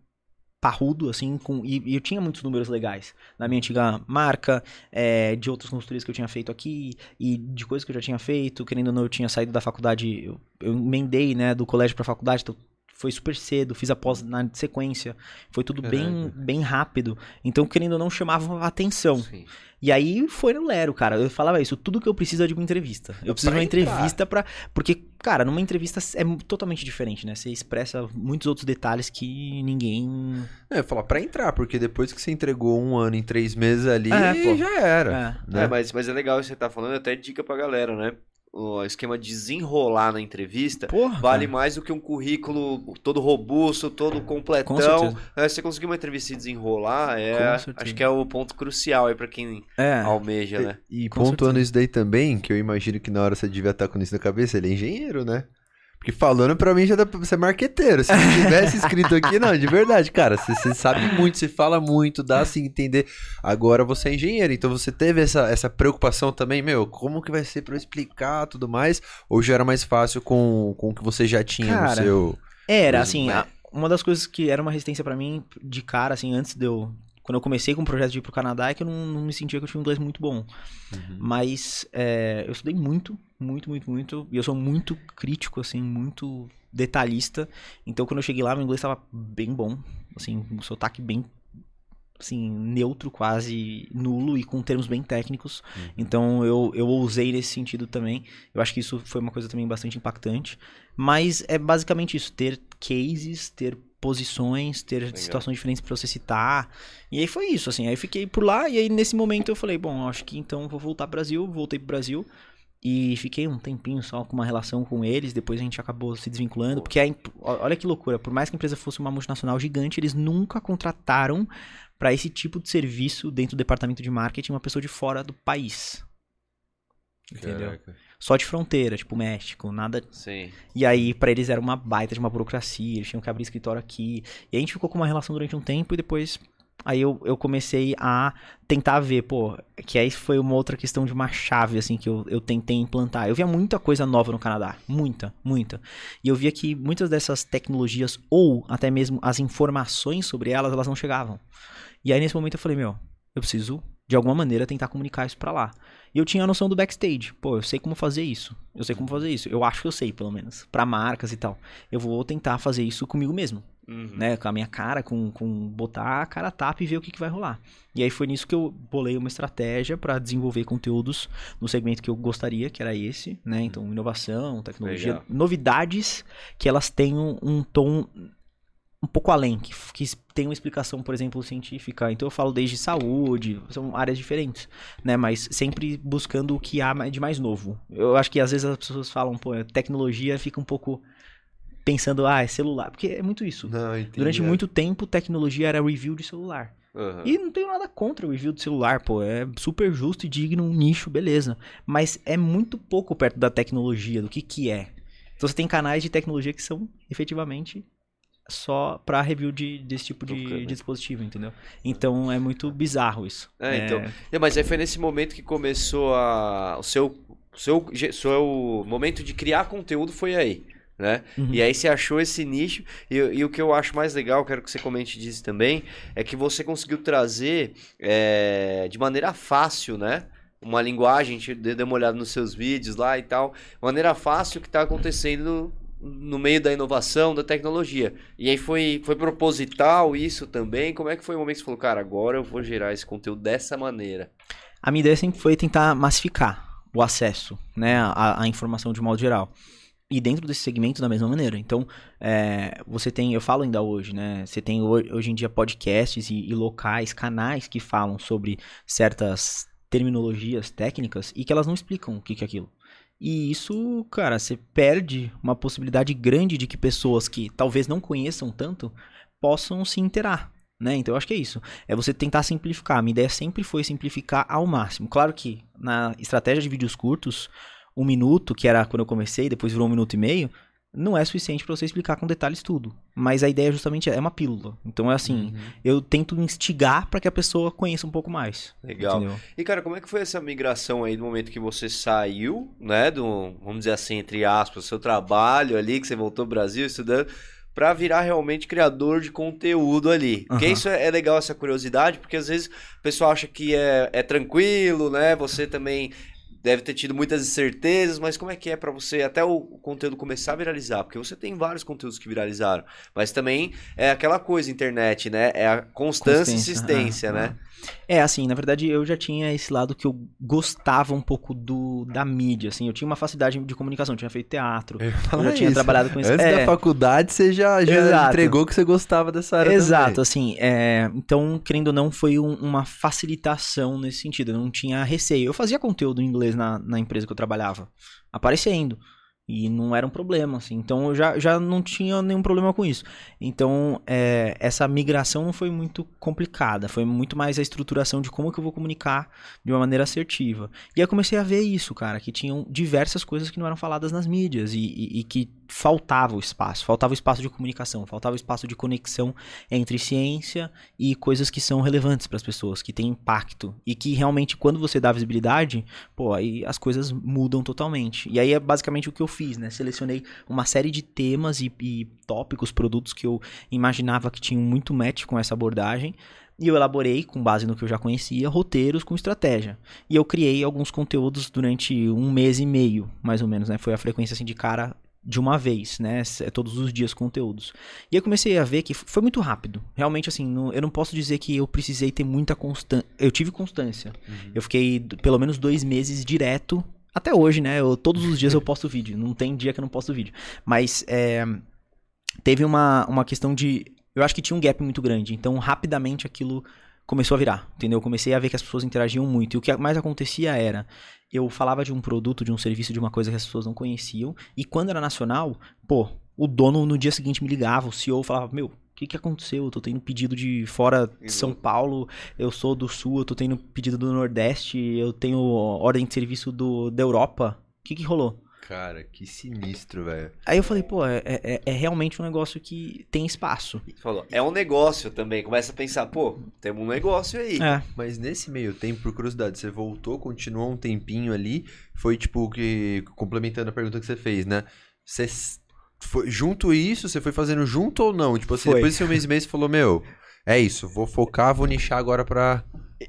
parrudo, assim, com, e, e, eu tinha muitos números legais na minha antiga marca, é, de outras consultorias que eu tinha feito aqui, e de coisas que eu já tinha feito, querendo ou não, eu tinha saído da faculdade, eu, eu emendei, né, do colégio pra faculdade, então foi super cedo, fiz a pós na sequência, foi tudo bem, bem rápido, então, querendo ou não, chamava atenção. Sim. E aí foi no Lero, cara. Eu falava isso, tudo que eu preciso é de uma entrevista. Eu preciso de uma entrevista para Porque, cara, numa entrevista é totalmente diferente, né? Você expressa muitos outros detalhes que ninguém. É, falar pra entrar, porque depois que você entregou um ano em três meses ali, é, já era. É, né? é mas, mas é legal isso que você tá falando, até dica pra galera, né? O esquema de desenrolar na entrevista Porra, vale cara. mais do que um currículo todo robusto, todo completão. É, você conseguir uma entrevista e desenrolar, é, acho que é o ponto crucial aí para quem é. almeja, né? E, e pontuando isso daí também, que eu imagino que na hora você devia estar com isso na cabeça, ele é engenheiro, né? Porque falando pra mim já dá pra ser marqueteiro. Se não tivesse escrito aqui, não, de verdade, cara. Você, você sabe muito, você fala muito, dá assim entender. Agora você é engenheiro, então você teve essa, essa preocupação também, meu, como que vai ser pra eu explicar tudo mais? Ou já era mais fácil com, com o que você já tinha cara, no seu. Era, assim, a, uma das coisas que era uma resistência para mim de cara, assim, antes de eu quando eu comecei com o projeto de ir pro Canadá é que eu não, não me sentia que eu tinha um inglês muito bom. Uhum. Mas é, eu estudei muito, muito, muito, muito. E eu sou muito crítico, assim, muito detalhista. Então quando eu cheguei lá, meu inglês estava bem bom. Assim, um sotaque bem assim, neutro, quase nulo e com termos bem técnicos. Uhum. Então eu, eu ousei nesse sentido também. Eu acho que isso foi uma coisa também bastante impactante. Mas é basicamente isso: ter cases, ter posições, ter Legal. situações diferentes para você citar. E aí foi isso, assim. Aí fiquei por lá e aí nesse momento eu falei, bom, acho que então vou voltar pro Brasil, voltei pro Brasil. E fiquei um tempinho só com uma relação com eles, depois a gente acabou se desvinculando, porque é, olha que loucura, por mais que a empresa fosse uma multinacional gigante, eles nunca contrataram para esse tipo de serviço dentro do departamento de marketing uma pessoa de fora do país. Entendeu? Caraca só de fronteira, tipo México, nada. Sim. E aí, para eles era uma baita de uma burocracia, eles tinham que abrir escritório aqui. E a gente ficou com uma relação durante um tempo e depois. Aí eu, eu comecei a tentar ver, pô, que aí foi uma outra questão de uma chave, assim, que eu, eu tentei implantar. Eu via muita coisa nova no Canadá, muita, muita. E eu via que muitas dessas tecnologias, ou até mesmo as informações sobre elas, elas não chegavam. E aí nesse momento eu falei, meu, eu preciso de alguma maneira tentar comunicar isso para lá. E eu tinha a noção do backstage. Pô, eu sei como fazer isso. Eu sei como fazer isso. Eu acho que eu sei, pelo menos. para marcas e tal. Eu vou tentar fazer isso comigo mesmo. Uhum. Né, com a minha cara, com, com botar a cara a tapa e ver o que, que vai rolar. E aí foi nisso que eu bolei uma estratégia para desenvolver conteúdos no segmento que eu gostaria, que era esse, né? Então, inovação, tecnologia, Legal. novidades que elas tenham um tom um pouco além, que, que tem uma explicação, por exemplo, científica. Então eu falo desde saúde, são áreas diferentes, né? Mas sempre buscando o que há de mais novo. Eu acho que às vezes as pessoas falam, pô, tecnologia fica um pouco pensando, ah, é celular. Porque é muito isso. Não, Durante é. muito tempo, tecnologia era review de celular. Uhum. E não tenho nada contra o review de celular, pô. É super justo e digno, um nicho, beleza. Mas é muito pouco perto da tecnologia, do que que é. Então você tem canais de tecnologia que são efetivamente só para review de, desse tipo de, dispositivo, entendeu? Então é muito bizarro isso. É, é... então. É, mas aí foi nesse momento que começou a. O seu, seu, seu momento de criar conteúdo foi aí. Né? Uhum. E aí você achou esse nicho. E, e, o que eu acho mais legal, quero que você comente disso também, é que você conseguiu trazer é, de maneira fácil, né? Uma linguagem, a gente deu uma olhada nos seus vídeos lá e tal. Maneira fácil que está acontecendo no meio da inovação, da tecnologia. E aí foi, foi proposital isso também? Como é que foi o momento que você falou, cara, agora eu vou gerar esse conteúdo dessa maneira? A minha ideia sempre foi tentar massificar o acesso, né, à, à informação de modo geral. E dentro desse segmento da mesma maneira. Então, é, você tem, eu falo ainda hoje, né? Você tem hoje em dia podcasts e, e locais, canais que falam sobre certas terminologias técnicas e que elas não explicam o que, que é aquilo. E isso, cara, você perde uma possibilidade grande de que pessoas que talvez não conheçam tanto possam se interar. Né? Então eu acho que é isso. É você tentar simplificar. A minha ideia sempre foi simplificar ao máximo. Claro que na estratégia de vídeos curtos, um minuto, que era quando eu comecei, depois virou um minuto e meio, não é suficiente para você explicar com detalhes tudo. Mas a ideia justamente é uma pílula. Então é assim, uhum. eu tento instigar para que a pessoa conheça um pouco mais. Legal. Entendeu? E cara, como é que foi essa migração aí do momento que você saiu, né, do, vamos dizer assim, entre aspas, seu trabalho ali, que você voltou ao Brasil estudando, para virar realmente criador de conteúdo ali. Porque uhum. isso é, é, legal, essa curiosidade, porque às vezes o pessoal acha que é, é tranquilo, né? Você também deve ter tido muitas incertezas, mas como é que é para você até o conteúdo começar a viralizar? Porque você tem vários conteúdos que viralizaram, mas também é aquela coisa internet, né? É a constância e insistência, né? É, assim, na verdade eu já tinha esse lado que eu gostava um pouco do da mídia, assim, eu tinha uma facilidade de comunicação, eu tinha feito teatro, eu, eu já tinha isso. trabalhado com isso. Antes é. da faculdade você já, já entregou que você gostava dessa área Exato, também. assim, é, então, querendo ou não, foi um, uma facilitação nesse sentido, eu não tinha receio. Eu fazia conteúdo em inglês na, na empresa que eu trabalhava, aparecendo. E não era um problema, assim. Então eu já, já não tinha nenhum problema com isso. Então, é, essa migração não foi muito complicada. Foi muito mais a estruturação de como que eu vou comunicar de uma maneira assertiva. E aí eu comecei a ver isso, cara, que tinham diversas coisas que não eram faladas nas mídias e, e, e que faltava o espaço, faltava o espaço de comunicação, faltava o espaço de conexão entre ciência e coisas que são relevantes para as pessoas, que têm impacto e que realmente quando você dá visibilidade, pô, aí as coisas mudam totalmente. E aí é basicamente o que eu fiz, né? Selecionei uma série de temas e, e tópicos, produtos que eu imaginava que tinham muito match com essa abordagem. E eu elaborei, com base no que eu já conhecia, roteiros com estratégia. E eu criei alguns conteúdos durante um mês e meio, mais ou menos, né? Foi a frequência assim de cara de uma vez, né? É todos os dias conteúdos. E eu comecei a ver que foi muito rápido. Realmente, assim, não, eu não posso dizer que eu precisei ter muita constância. Eu tive constância. Uhum. Eu fiquei pelo menos dois meses direto. Até hoje, né? Eu, todos os dias eu posto vídeo. Não tem dia que eu não posto vídeo. Mas é, teve uma, uma questão de. Eu acho que tinha um gap muito grande. Então, rapidamente aquilo começou a virar, entendeu? Eu comecei a ver que as pessoas interagiam muito. E o que mais acontecia era, eu falava de um produto, de um serviço, de uma coisa que as pessoas não conheciam. E quando era nacional, pô, o dono no dia seguinte me ligava, o CEO falava, meu, o que, que aconteceu? Eu tô tendo pedido de fora de São Paulo, eu sou do Sul, eu tô tendo pedido do Nordeste, eu tenho ordem de serviço do, da Europa. O que, que rolou? Cara, que sinistro, velho. Aí eu falei, pô, é, é, é, realmente um negócio que tem espaço. Você falou, é um negócio também. Começa a pensar, pô, temos um negócio aí. É. Mas nesse meio tempo, por curiosidade, você voltou, continuou um tempinho ali. Foi tipo que. Complementando a pergunta que você fez, né? Você. Foi, junto isso, você foi fazendo junto ou não? Tipo assim, foi. depois desse um mês e meio, você falou, meu, é isso, vou focar, vou nichar agora pra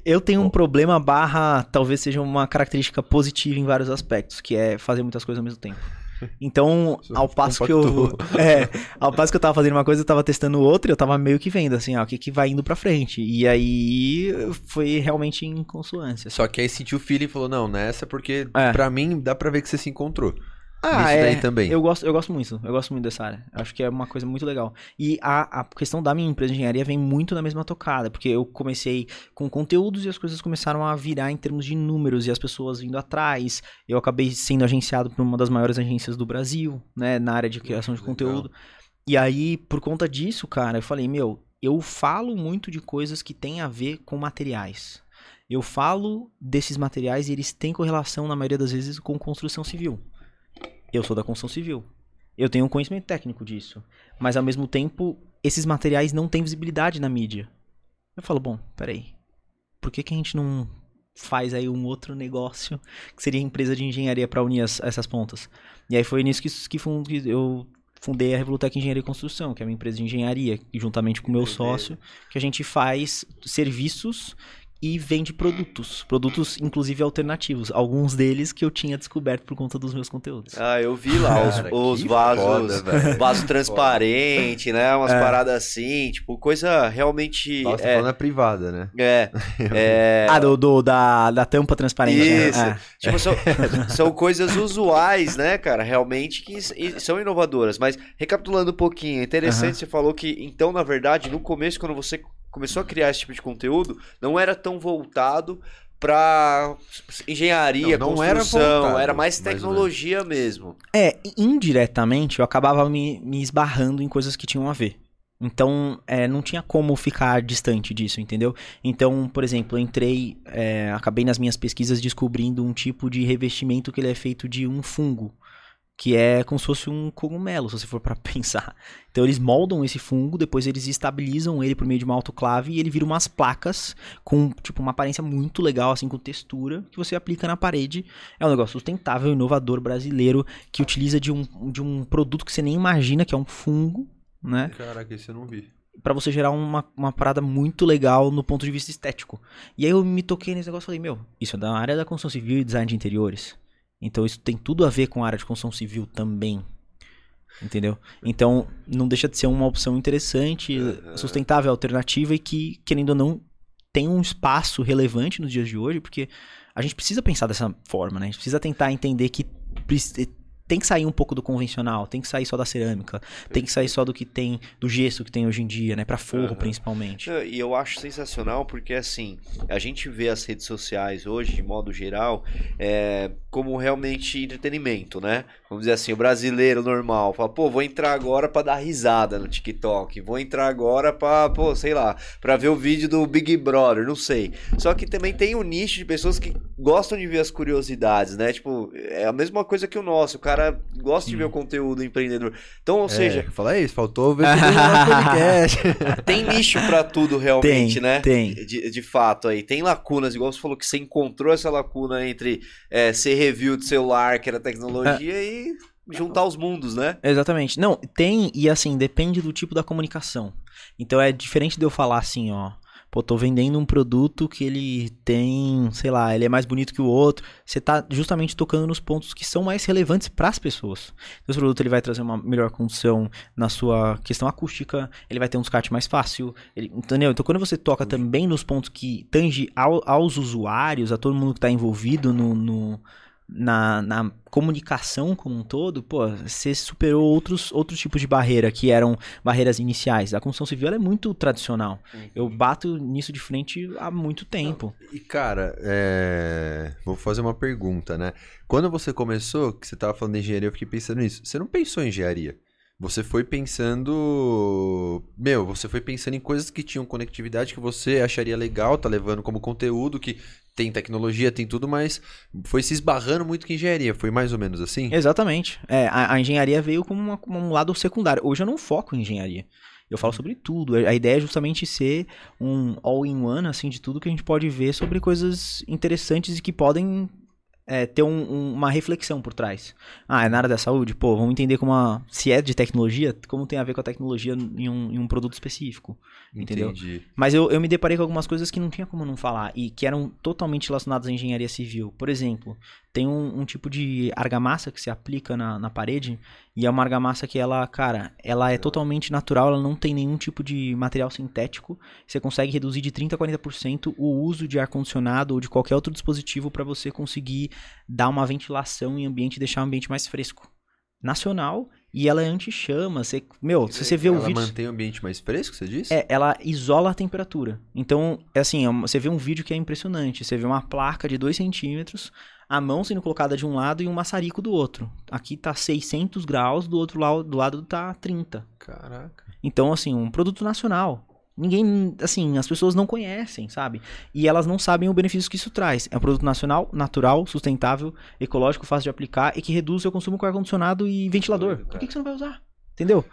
Eu tenho um problema barra, talvez seja uma característica positiva em vários aspectos, que é fazer muitas coisas ao mesmo tempo. Então, ao passo que eu. É, ao passo que eu tava fazendo uma coisa, eu tava testando outra, eu tava meio que vendo, assim, ó, o que, que vai indo pra frente. E aí foi realmente em consoância. Só que aí sentiu o feeling e falou, não, nessa, porque é. pra mim dá pra ver que você se encontrou. Ah, é. também. Eu gosto, eu gosto muito. Eu gosto muito dessa área. Acho que é uma coisa muito legal. E a, a questão da minha empresa de engenharia vem muito na mesma tocada, porque eu comecei com conteúdos e as coisas começaram a virar em termos de números e as pessoas vindo atrás. Eu acabei sendo agenciado por uma das maiores agências do Brasil, né, na área de criação de conteúdo. E aí, por conta disso, cara, eu falei, meu, eu falo muito de coisas que têm a ver com materiais. Eu falo desses materiais e eles têm correlação, na maioria das vezes, com construção civil. Eu sou da construção civil. Eu tenho um conhecimento técnico disso. Mas ao mesmo tempo, esses materiais não têm visibilidade na mídia. Eu falo, bom, peraí. Por que, que a gente não faz aí um outro negócio que seria empresa de engenharia para unir as, essas pontas? E aí foi nisso que, que, que eu fundei a Revolutec Engenharia e Construção, que é uma empresa de engenharia, juntamente com o meu sócio, que a gente faz serviços e vende produtos. Produtos, inclusive, alternativos. Alguns deles que eu tinha descoberto por conta dos meus conteúdos. Ah, eu vi lá os, Cara, os vasos, foda, vaso transparente, né? Umas é. paradas assim, tipo, coisa realmente... Nossa, é... falando privada, né? É. é... Ah, do, do, da, da tampa transparente. Né? Isso. Né? É. Tipo, são, são coisas usuais, né, cara? Realmente que são inovadoras. Mas, recapitulando um pouquinho, é interessante, você falou que, então, na verdade, no começo, quando você começou a criar esse tipo de conteúdo, não era tão voltado para engenharia, não, não construção, era, voltado, era mais tecnologia mais mesmo. É, indiretamente eu acabava me, me esbarrando em coisas que tinham a ver. Então, é, não tinha como ficar distante disso, entendeu? Então, por exemplo, eu entrei, é, acabei nas minhas pesquisas descobrindo um tipo de revestimento que ele é feito de um fungo que é como se fosse um cogumelo, se você for para pensar. Então eles moldam esse fungo, depois eles estabilizam ele por meio de uma autoclave e ele vira umas placas com tipo uma aparência muito legal, assim com textura, que você aplica na parede. É um negócio sustentável, inovador brasileiro que utiliza de um, de um produto que você nem imagina que é um fungo, né? Caraca, isso eu não vi para você gerar uma, uma parada muito legal no ponto de vista estético. E aí eu me toquei nesse negócio e falei, meu, isso é da área da construção civil e design de interiores. Então isso tem tudo a ver com a área de construção civil também. Entendeu? Então não deixa de ser uma opção interessante, sustentável, alternativa e que, querendo ou não, tem um espaço relevante nos dias de hoje, porque a gente precisa pensar dessa forma, né? A gente precisa tentar entender que tem que sair um pouco do convencional, tem que sair só da cerâmica, tem que sair só do que tem, do gesso que tem hoje em dia, né? Para forro, uhum. principalmente. E eu acho sensacional porque, assim, a gente vê as redes sociais hoje, de modo geral, é, como realmente entretenimento, né? Vamos dizer assim, o brasileiro normal fala, pô, vou entrar agora para dar risada no TikTok, vou entrar agora pra, pô, sei lá, pra ver o vídeo do Big Brother, não sei. Só que também tem um nicho de pessoas que gostam de ver as curiosidades, né? Tipo, é a mesma coisa que o nosso, o cara cara gosta de ver o conteúdo empreendedor. Então, ou é, seja. Fala isso, faltou ver podcast. tem nicho para tudo realmente, tem, né? Tem. De, de fato aí. Tem lacunas, igual você falou que você encontrou essa lacuna entre é, ser review de celular, que era tecnologia, é. e juntar os mundos, né? Exatamente. Não, tem, e assim, depende do tipo da comunicação. Então é diferente de eu falar assim, ó pô, tô vendendo um produto que ele tem, sei lá, ele é mais bonito que o outro. Você tá justamente tocando nos pontos que são mais relevantes para as pessoas. Então, esse produto ele vai trazer uma melhor condição na sua questão acústica, ele vai ter um descarte mais fácil, ele, entendeu? Então, quando você toca também nos pontos que tange ao, aos usuários, a todo mundo que está envolvido no, no na, na comunicação como um todo, pô, você superou outros, outros tipos de barreira que eram barreiras iniciais. A construção civil é muito tradicional. Uhum. Eu bato nisso de frente há muito tempo. E, cara, é... vou fazer uma pergunta, né? Quando você começou, que você estava falando de engenharia, eu fiquei pensando nisso. Você não pensou em engenharia? Você foi pensando. Meu, você foi pensando em coisas que tinham conectividade que você acharia legal, tá levando como conteúdo, que tem tecnologia, tem tudo, mas foi se esbarrando muito com engenharia. Foi mais ou menos assim? Exatamente. É, a, a engenharia veio como, uma, como, um lado secundário. Hoje eu não foco em engenharia. Eu falo sobre tudo. A ideia é justamente ser um all-in-one, assim, de tudo que a gente pode ver sobre coisas interessantes e que podem é, ter um, um, uma reflexão por trás. Ah, é na área da saúde? Pô, vamos entender como a, se é de tecnologia, como tem a ver com a tecnologia em um, em um produto específico. Entendeu? Entendi. Mas eu, eu me deparei com algumas coisas que não tinha como não falar e que eram totalmente relacionadas à engenharia civil. Por exemplo, tem um, um tipo de argamassa que se aplica na, na parede e é uma argamassa que ela, cara, ela é totalmente natural, ela não tem nenhum tipo de material sintético. Você consegue reduzir de 30% a 40% o uso de ar-condicionado ou de qualquer outro dispositivo para você conseguir dar uma ventilação em ambiente e deixar o ambiente mais fresco. Nacional e ela é anti-chama. Você, meu, se você vê ela o vídeo. Ela mantém o ambiente mais fresco, você disse? É, ela isola a temperatura. Então, é assim, é você vê um vídeo que é impressionante. Você vê uma placa de 2 centímetros, a mão sendo colocada de um lado e um maçarico do outro. Aqui tá 600 graus, do outro lado, do lado tá 30. Caraca. Então, assim, um produto nacional. Ninguém, assim, as pessoas não conhecem, sabe? E elas não sabem o benefício que isso traz. É um produto nacional, natural, sustentável, ecológico, fácil de aplicar e que reduz o seu consumo com ar-condicionado e ventilador. Por que, que você não vai usar? Entendeu?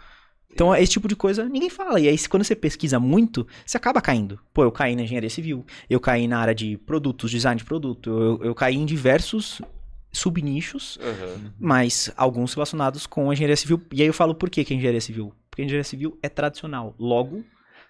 Então, esse tipo de coisa ninguém fala. E aí, quando você pesquisa muito, você acaba caindo. Pô, eu caí na engenharia civil, eu caí na área de produtos, design de produto, eu, eu caí em diversos subnichos, uhum. mas alguns relacionados com a engenharia civil. E aí eu falo por que, que é engenharia civil? Porque a engenharia civil é tradicional. Logo,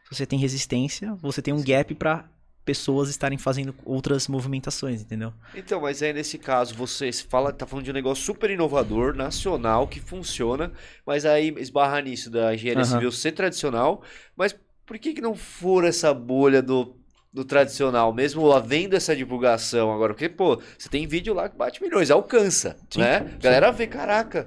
se você tem resistência, você tem um gap para pessoas estarem fazendo outras movimentações, entendeu? Então, mas aí nesse caso, você fala, tá falando de um negócio super inovador, nacional, que funciona, mas aí esbarra nisso da engenharia uhum. civil ser tradicional, mas por que que não fura essa bolha do, do tradicional, mesmo havendo essa divulgação agora? Porque, pô, você tem vídeo lá que bate milhões, alcança, sim, né? Sim. Galera vê, caraca,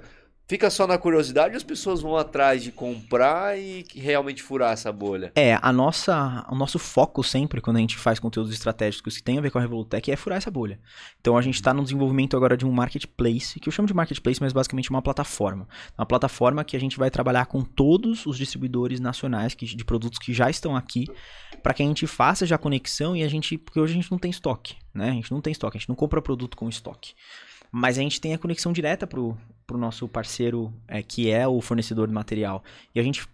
fica só na curiosidade as pessoas vão atrás de comprar e realmente furar essa bolha? É, a nossa, o nosso foco sempre, quando a gente faz conteúdos estratégicos que tem a ver com a Revolutec, é furar essa bolha. Então a gente está no desenvolvimento agora de um marketplace, que eu chamo de marketplace, mas basicamente uma plataforma. Uma plataforma que a gente vai trabalhar com todos os distribuidores nacionais que, de produtos que já estão aqui, para que a gente faça já conexão e a gente. Porque hoje a gente não tem estoque, né? A gente não tem estoque, a gente não compra produto com estoque. Mas a gente tem a conexão direta pro, pro nosso parceiro, é, que é o fornecedor de material. E a gente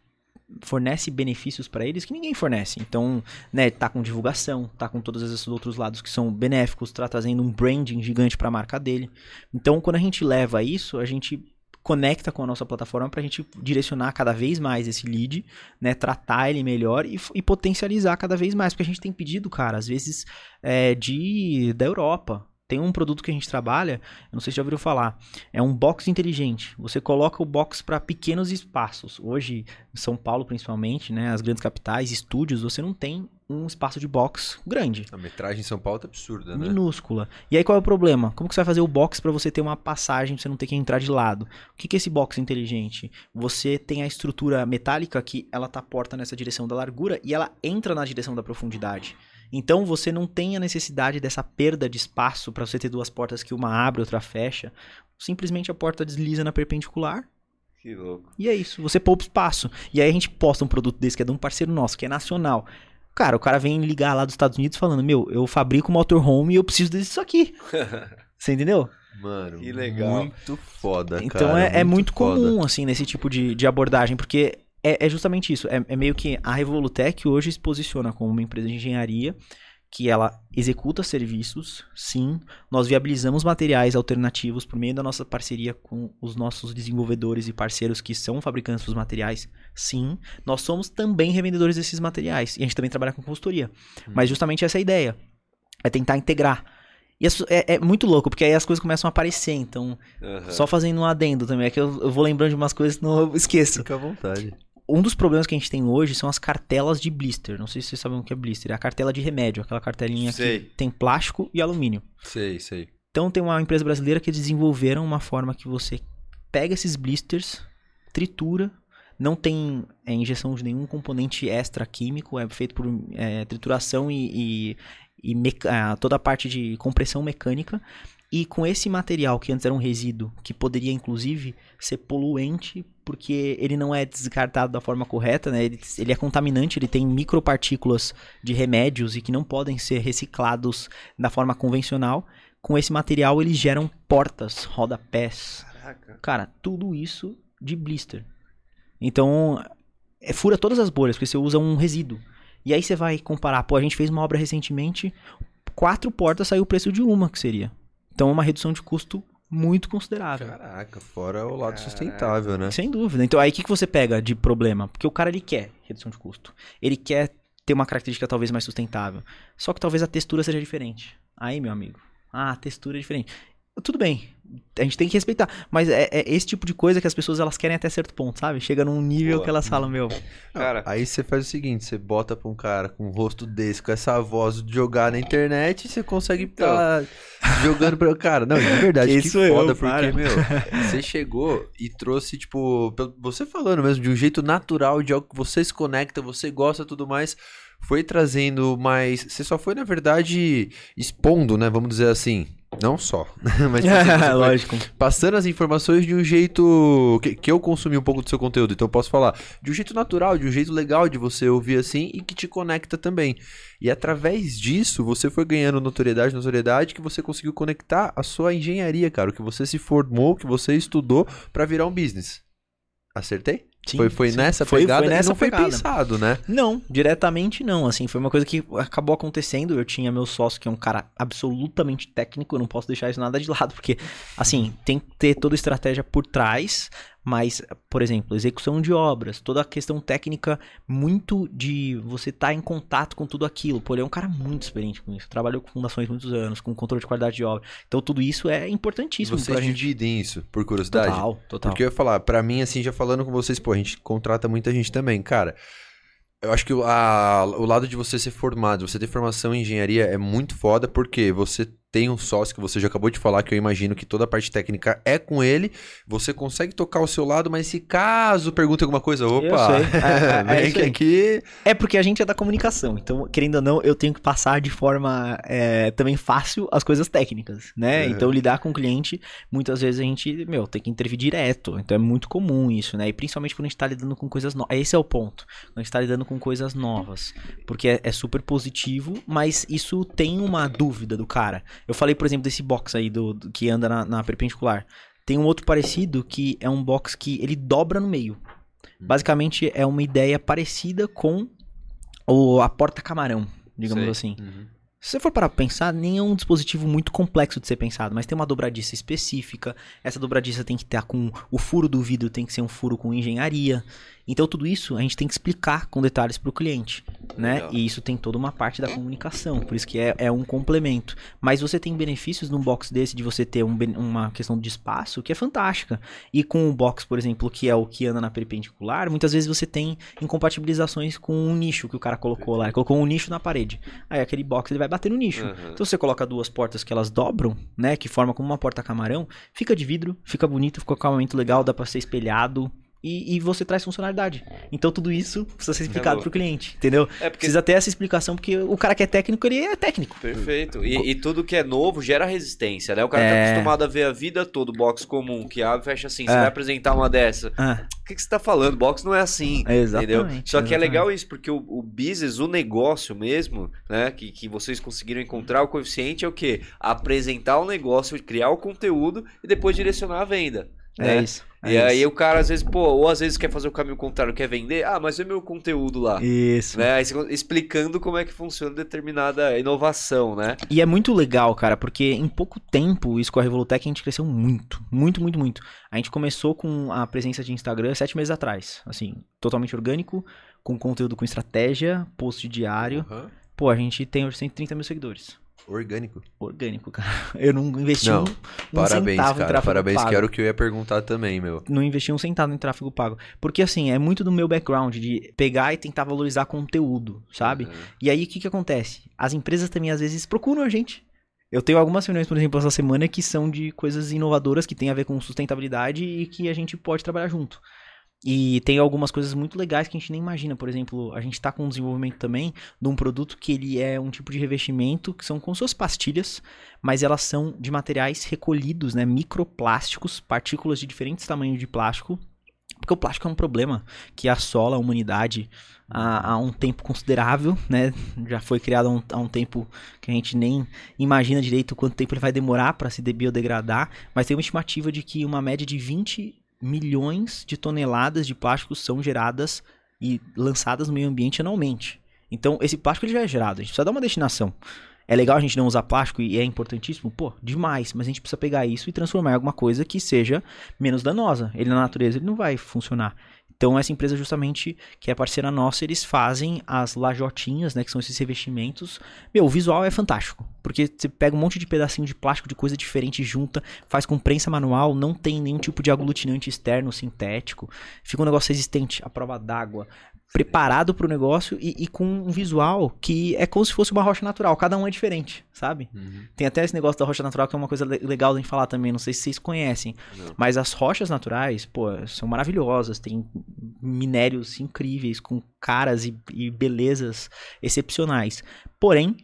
fornece benefícios para eles que ninguém fornece. Então, né, tá com divulgação, tá com todos esses outros lados que são benéficos, tá trazendo um branding gigante para a marca dele. Então, quando a gente leva isso, a gente conecta com a nossa plataforma para a gente direcionar cada vez mais esse lead, né, tratar ele melhor e, e, potencializar cada vez mais, porque a gente tem pedido, cara, às vezes é, de da Europa, tem um produto que a gente trabalha, não sei se já ouviram falar, é um box inteligente. Você coloca o box para pequenos espaços. Hoje, em São Paulo principalmente, né, as grandes capitais, estúdios, você não tem um espaço de box grande. A metragem em São Paulo tá absurda, né? Minúscula. E aí qual é o problema? Como que você vai fazer o box para você ter uma passagem, pra você não ter que entrar de lado? O que, que é esse box inteligente? Você tem a estrutura metálica que ela tá porta nessa direção da largura e ela entra na direção da profundidade. Então você não tem a necessidade dessa perda de espaço para você ter duas portas que uma abre e outra fecha. Simplesmente a porta desliza na perpendicular. Que louco. E é isso, você poupa espaço. E aí a gente posta um produto desse que é de um parceiro nosso, que é nacional. Cara, o cara vem ligar lá dos Estados Unidos falando: Meu, eu fabrico motorhome e eu preciso disso aqui. você entendeu? Mano, que legal. Muito foda, então cara. é, é muito, muito comum, assim, nesse tipo de, de abordagem, porque é, é justamente isso. É, é, meio que a Revolutec hoje se posiciona como uma empresa de engenharia que ela executa serviços, sim. Nós viabilizamos materiais alternativos por meio da nossa parceria com os nossos desenvolvedores e parceiros que são fabricantes dos materiais, sim. Nós somos também revendedores desses materiais e a gente também trabalha com consultoria. Hum. Mas justamente essa é a ideia. É tentar integrar. E é, é, muito louco, porque aí as coisas começam a aparecer, então. Uhum. Só fazendo um adendo também, é que eu, eu vou lembrando de umas coisas que não esqueço. Fica à vontade um dos problemas que a gente tem hoje são as cartelas de blister. Não sei se vocês sabem o que é blister. É a cartela de remédio, aquela cartelinha sei. que tem plástico e alumínio. Sei, sei. Então tem uma empresa brasileira que desenvolveram uma forma que você pega esses blisters, tritura, não tem é, injeção de nenhum componente extra químico, é feito por é, trituração e, e, e toda a parte de compressão mecânica. E com esse material que antes era um resíduo, que poderia inclusive ser poluente, porque ele não é descartado da forma correta, né? Ele, ele é contaminante, ele tem micropartículas de remédios e que não podem ser reciclados da forma convencional. Com esse material eles geram portas, rodapés. Caraca. Cara, tudo isso de blister. Então, é, fura todas as bolhas, porque você usa um resíduo. E aí você vai comparar, pô, a gente fez uma obra recentemente, quatro portas saiu o preço de uma que seria Então é uma redução de custo muito considerável. Caraca, fora o lado Caraca. sustentável, né? Sem dúvida. Então aí o que, que você pega de problema? Porque o cara ele quer redução de custo. Ele quer ter uma característica talvez mais sustentável. Só que talvez a textura seja diferente. Aí, meu amigo, ah, a textura é diferente. Tudo bem, a gente tem que respeitar. Mas é, é, esse tipo de coisa que as pessoas elas querem até certo ponto, sabe? Chega num nível Boa. que elas falam, meu. Cara, aí você faz o seguinte: você bota pra um cara com um rosto desse, com essa voz de jogar na internet, e você consegue então. tá jogando pra. Cara, não, de verdade, que foda, eu, porque, para. meu, você chegou e trouxe, tipo, você falando mesmo, de um jeito natural, de algo que você se conecta, você gosta tudo mais foi trazendo mais. Você só foi, na verdade, expondo, né? Vamos dizer assim. Não só. Mas tipo, Lógico. Passando as informações de um jeito que, que, eu consumi um pouco do seu conteúdo. Então eu posso falar de um jeito natural, de um jeito legal de você ouvir assim e que te conecta também. E através disso, você foi ganhando notoriedade, notoriedade que você conseguiu conectar a sua engenharia, cara. O que você se formou, o que você estudou para virar um business. Acertei? Sim, foi foi sim. nessa foi, pegada foi nessa não pegada. foi pensado, né? Não, diretamente não. Assim, foi uma coisa que acabou acontecendo. Eu tinha meu sócio, que é um cara absolutamente técnico, eu não posso deixar isso nada de lado, porque, assim, tem que ter toda a estratégia por trás, mas, por exemplo, execução de obras, toda a questão técnica, muito de você estar tá em contato com tudo aquilo. Pô, ele é um cara muito experiente com isso. Trabalhou com fundações muitos anos, com controle de qualidade de obra. Então, tudo isso é importantíssimo. Vocês dividem isso, por curiosidade? Total, total. Porque eu ia falar, para mim, assim, já falando com vocês, pô, a gente contrata muita gente também. Cara, eu acho que a, o lado de você ser formado, você ter formação em engenharia é muito foda, porque você tem um sócio que você já acabou de falar, que eu imagino que toda a parte técnica é com ele. Você consegue tocar o seu lado, mas se caso pergunta alguma coisa, opa, é, é, é, aqui. É porque a gente é da comunicação, então, querendo ou não, eu tenho que passar de forma é, também fácil as coisas técnicas, né? É. Então, lidar com o cliente, muitas vezes a gente, meu, tem que intervir direto. Então, é muito comum isso, né? E principalmente quando a gente tá lidando com coisas novas. Esse é o ponto. Quando a gente tá lidando com coisas novas. Porque é, é super positivo, mas isso tem uma dúvida do cara. Eu falei, por exemplo, desse box aí do, do que anda na, na, perpendicular. Tem um outro parecido que é um box que ele dobra no meio. Hum. Basicamente é uma ideia parecida com o, a porta camarão, digamos Sei. assim. Uhum. Se você for para pensar, nem é um dispositivo muito complexo de ser pensado, mas tem uma dobradiça específica. Essa dobradiça tem que estar com o furo do vidro, tem que ser um furo com engenharia. Então tudo isso a gente tem que explicar com detalhes para o cliente, né? Legal. E isso tem toda uma parte da comunicação, por isso que é, é um complemento. Mas você tem benefícios num box desse de você ter um, uma questão de espaço que é fantástica. E com o box, por exemplo, que é o que anda na perpendicular, muitas vezes você tem incompatibilizações com um nicho que o cara colocou lá. Ele colocou um nicho na parede. Aí aquele box ele vai bater no nicho. Uhum. Então você coloca duas portas que elas dobram, né? Que forma como uma porta camarão, fica de vidro, fica bonito, fica com acabamento legal, dá para ser espelhado e, e, você traz funcionalidade. Então tudo isso precisa ser explicado para o cliente, entendeu? É porque... Precisa ter essa explicação, porque o cara que é técnico, ele é técnico. Perfeito. E, e tudo que é novo gera resistência, né? O cara tá é... tá acostumado a ver a vida toda, box comum, que abre e fecha assim. Você é. vai apresentar uma dessa. Ah. O que, que você tá falando? Box não é assim. É entendeu? Só que exatamente. é legal isso, porque o, o business, o negócio mesmo, né? Que, que vocês conseguiram encontrar o coeficiente é o quê? Apresentar o negócio, criar o conteúdo e depois direcionar a venda. É né? É isso. É e aí o cara às vezes, pô, ou às vezes quer fazer o caminho contrário, quer vender, ah, mas é meu conteúdo lá. Isso. Né? Aí, explicando como é que funciona determinada inovação, né? E é muito legal, cara, porque em pouco tempo, isso com a Revolutec, a gente cresceu muito, muito, muito, muito. A gente começou com a presença de Instagram sete meses atrás, assim, totalmente orgânico, com conteúdo com estratégia, post diário. Uhum. Pô, a gente tem hoje 130 mil seguidores. Orgânico. Orgânico, cara. Eu não investi não, um, um parabéns, centavo cara, em tráfego parabéns, pago. que era o que eu ia perguntar também, meu. Não investi um centavo em tráfego pago. Porque, assim, é muito do meu background de pegar e tentar valorizar conteúdo, sabe? Uhum. E aí, o que que acontece? As empresas também, às vezes, procuram a gente. Eu tenho algumas reuniões, por exemplo, essa semana que são de coisas inovadoras que tem a ver com sustentabilidade e que a gente pode trabalhar junto. E tem algumas coisas muito legais que a gente nem imagina. Por exemplo, a gente está com um desenvolvimento também de um produto que ele é um tipo de revestimento que são como suas pastilhas, mas elas são de materiais recolhidos, né? Microplásticos, partículas de diferentes tamanhos de plástico. Porque o plástico é um problema que assola a humanidade há, há um tempo considerável, né? Já foi criado há um, há um, tempo que a gente nem imagina direito quanto tempo ele vai demorar para se biodegradar, mas tem uma estimativa de que uma média de 20 milhões de toneladas de plástico são geradas e lançadas no meio ambiente anualmente. Então, esse plástico ele já é gerado, a gente precisa dar uma destinação. É legal a gente não usar plástico e é importantíssimo? Pô, demais. Mas a gente precisa pegar isso e transformar em alguma coisa que seja menos danosa. Ele na natureza ele não vai funcionar. Então, essa empresa, justamente, que é parceira nossa, eles fazem as lajotinhas, né? Que são esses revestimentos. Meu, o visual é fantástico. Porque você pega um monte de pedacinho de plástico, de coisa diferente, junta, faz com prensa manual, não tem nenhum tipo de aglutinante externo sintético. Fica um negócio resistente à prova d'água preparado para o negócio e, e, com um visual que é como se fosse uma rocha natural. Cada um é diferente, sabe? Uhum. Tem até esse negócio da rocha natural que é uma coisa legal de falar também. Não sei se vocês conhecem. Não. Mas as rochas naturais, pô, são maravilhosas. Tem minérios incríveis, com caras e, e belezas excepcionais. Porém,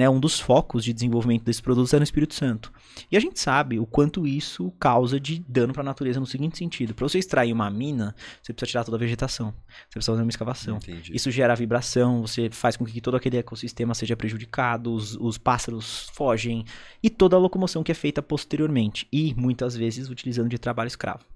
né, um dos focos de desenvolvimento desses produtos é no Espírito Santo. E a gente sabe o quanto isso causa de dano para a natureza no seguinte sentido: para você extrair uma mina, você precisa tirar toda a vegetação, você precisa fazer uma escavação. Entendi. Isso gera vibração, você faz com que todo aquele ecossistema seja prejudicado, os, os pássaros fogem e toda a locomoção que é feita posteriormente e muitas vezes utilizando de trabalho escravo.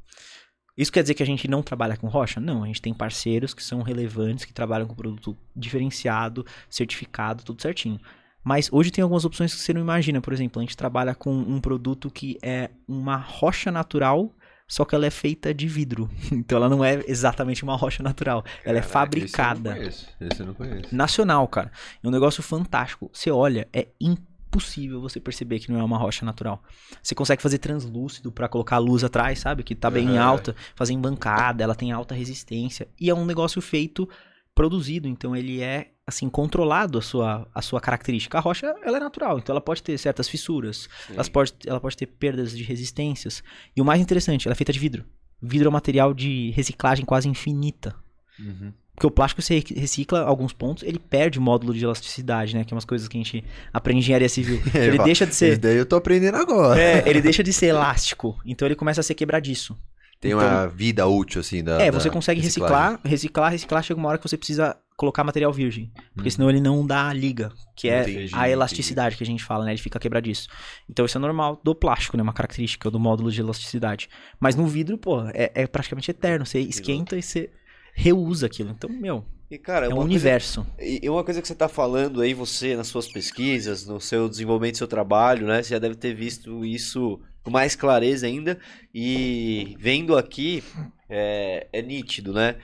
Isso quer dizer que a gente não trabalha com rocha? Não, a gente tem parceiros que são relevantes, que trabalham com produto diferenciado, certificado, tudo certinho. Mas hoje tem algumas opções que você não imagina. Por exemplo, a gente trabalha com um produto que é uma rocha natural, só que ela é feita de vidro. Então ela não é exatamente uma rocha natural. Caraca, ela é fabricada. Esse eu não conheço. Esse eu não conheço. Nacional, cara. É um negócio fantástico. Você olha, é impossível você perceber que não é uma rocha natural. Você consegue fazer translúcido para colocar a luz atrás, sabe? Que tá bem uhum. alta, fazer em bancada, ela tem alta resistência. E é um negócio feito produzido, então ele é assim controlado a sua, a sua característica. A rocha ela é natural, então ela pode ter certas fissuras, ela pode, ela pode ter perdas de resistências. E o mais interessante, ela é feita de vidro. Vidro é um material de reciclagem quase infinita. Uhum. Porque o plástico você recicla alguns pontos, ele perde módulo de elasticidade, né? Que é umas coisas que a gente aprende em engenharia civil. É, ele deixa de ser. Isso daí eu tô aprendendo agora. É, ele deixa de ser elástico. Então ele começa a ser quebradiço. Tem então, uma vida útil, assim, da. É, você consegue reciclar, reciclar, reciclar, chega uma hora que você precisa colocar material virgem. Porque hum. senão ele não dá liga, que é entendi, a elasticidade entendi. que a gente fala, né? Ele fica quebradiço. Então isso é normal do plástico, né? Uma característica do módulo de elasticidade. Mas no vidro, pô, é, é praticamente eterno. Você esquenta e você reusa aquilo. Então, meu, e, cara, é um universo. Coisa, e uma coisa que você está falando aí, você, nas suas pesquisas, no seu desenvolvimento do seu trabalho, né? Você já deve ter visto isso com mais clareza ainda. E vendo aqui, é, é nítido, né?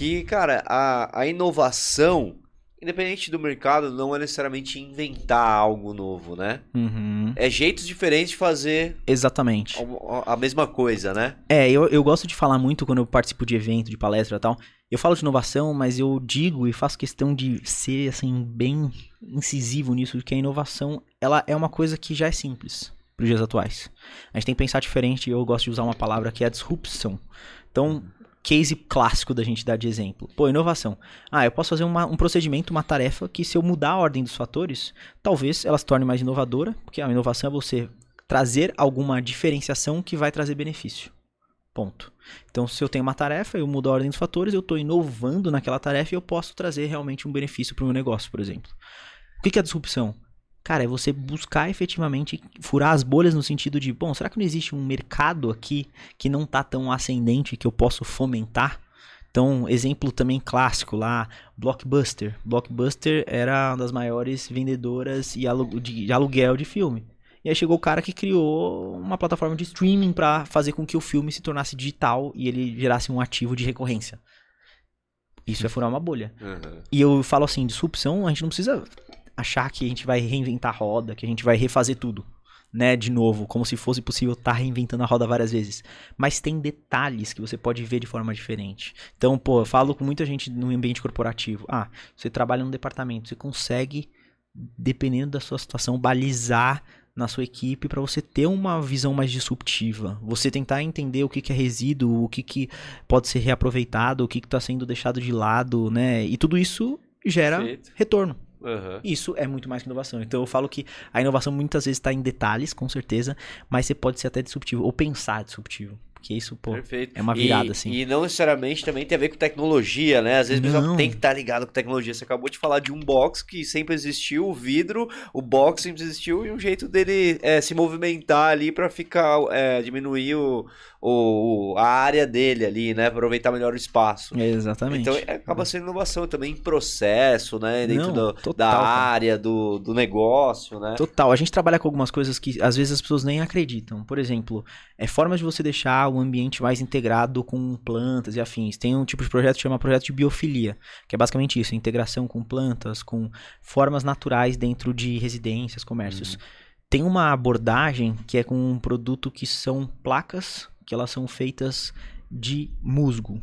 Que, cara, a, a inovação, independente do mercado, não é necessariamente inventar algo novo, né? Uhum. É jeitos diferentes de fazer. Exatamente. A, a, mesma coisa, né? É, eu, eu gosto de falar muito quando eu participo de evento, de palestra e tal. Eu falo de inovação, mas eu digo e faço questão de ser, assim, bem incisivo nisso, que a inovação, ela é uma coisa que já é simples para os dias atuais. A gente tem que pensar diferente e eu gosto de usar uma palavra que é a disrupção. Então, case clássico da gente dar de exemplo. Pô, inovação. Ah, eu posso fazer uma, um procedimento, uma tarefa que se eu mudar a ordem dos fatores, talvez ela se torne mais inovadora, porque a inovação é você trazer alguma diferenciação que vai trazer benefício. Ponto. Então, se eu tenho uma tarefa, eu mudo a ordem dos fatores, eu estou inovando naquela tarefa e eu posso trazer realmente um benefício para o meu negócio, por exemplo. O que é disrupção? Cara, é você buscar efetivamente furar as bolhas no sentido de, bom, será que não existe um mercado aqui que não está tão ascendente que eu posso fomentar? Então, exemplo também clássico lá, Blockbuster. Blockbuster era uma das maiores vendedoras de aluguel de filme. E aí chegou o cara que criou uma plataforma de streaming para fazer com que o filme se tornasse digital e ele gerasse um ativo de recorrência. Isso é furar uma bolha. Uhum. E eu falo assim, disrupção, a gente não precisa achar que a gente vai reinventar a roda, que a gente vai refazer tudo, né, de novo, como se fosse possível estar tá reinventando a roda várias vezes. Mas tem detalhes que você pode ver de forma diferente. Então, pô, eu falo com muita gente no ambiente corporativo. Ah, você trabalha num departamento, você consegue, dependendo da sua situação, balizar na sua equipe para você ter uma visão mais disruptiva. Você tentar entender o que, que é resíduo, o que, que pode ser reaproveitado, o que está sendo deixado de lado, né? E tudo isso gera Perfeito. retorno. Uhum. Isso é muito mais que inovação. Então eu falo que a inovação muitas vezes está em detalhes, com certeza, mas você pode ser até disruptivo, ou pensar disruptivo. Que isso, pô, Perfeito. é uma virada, e, assim. E não necessariamente também tem a ver com tecnologia, né? Às vezes o pessoal tem que estar tá ligado com tecnologia. Você acabou de falar de um box que sempre existiu, o vidro, o box sempre existiu e um jeito dele é, se movimentar ali para ficar, é, diminuir o, o, a área dele ali, né? Aproveitar melhor o espaço. exatamente. Então é, acaba sendo inovação também em processo, né? Dentro Não, do, total, da área, do, do negócio, né? Total. A gente trabalha com algumas coisas que às vezes as pessoas nem acreditam. Por exemplo, é formas de você deixar o ambiente mais integrado com plantas e afins. Tem um tipo de projeto que chama projeto de biofilia, que é basicamente isso, integração com plantas, com formas naturais dentro de residências, comércios. Uhum. Tem uma abordagem que é com um produto que são placas que elas são feitas de musgo.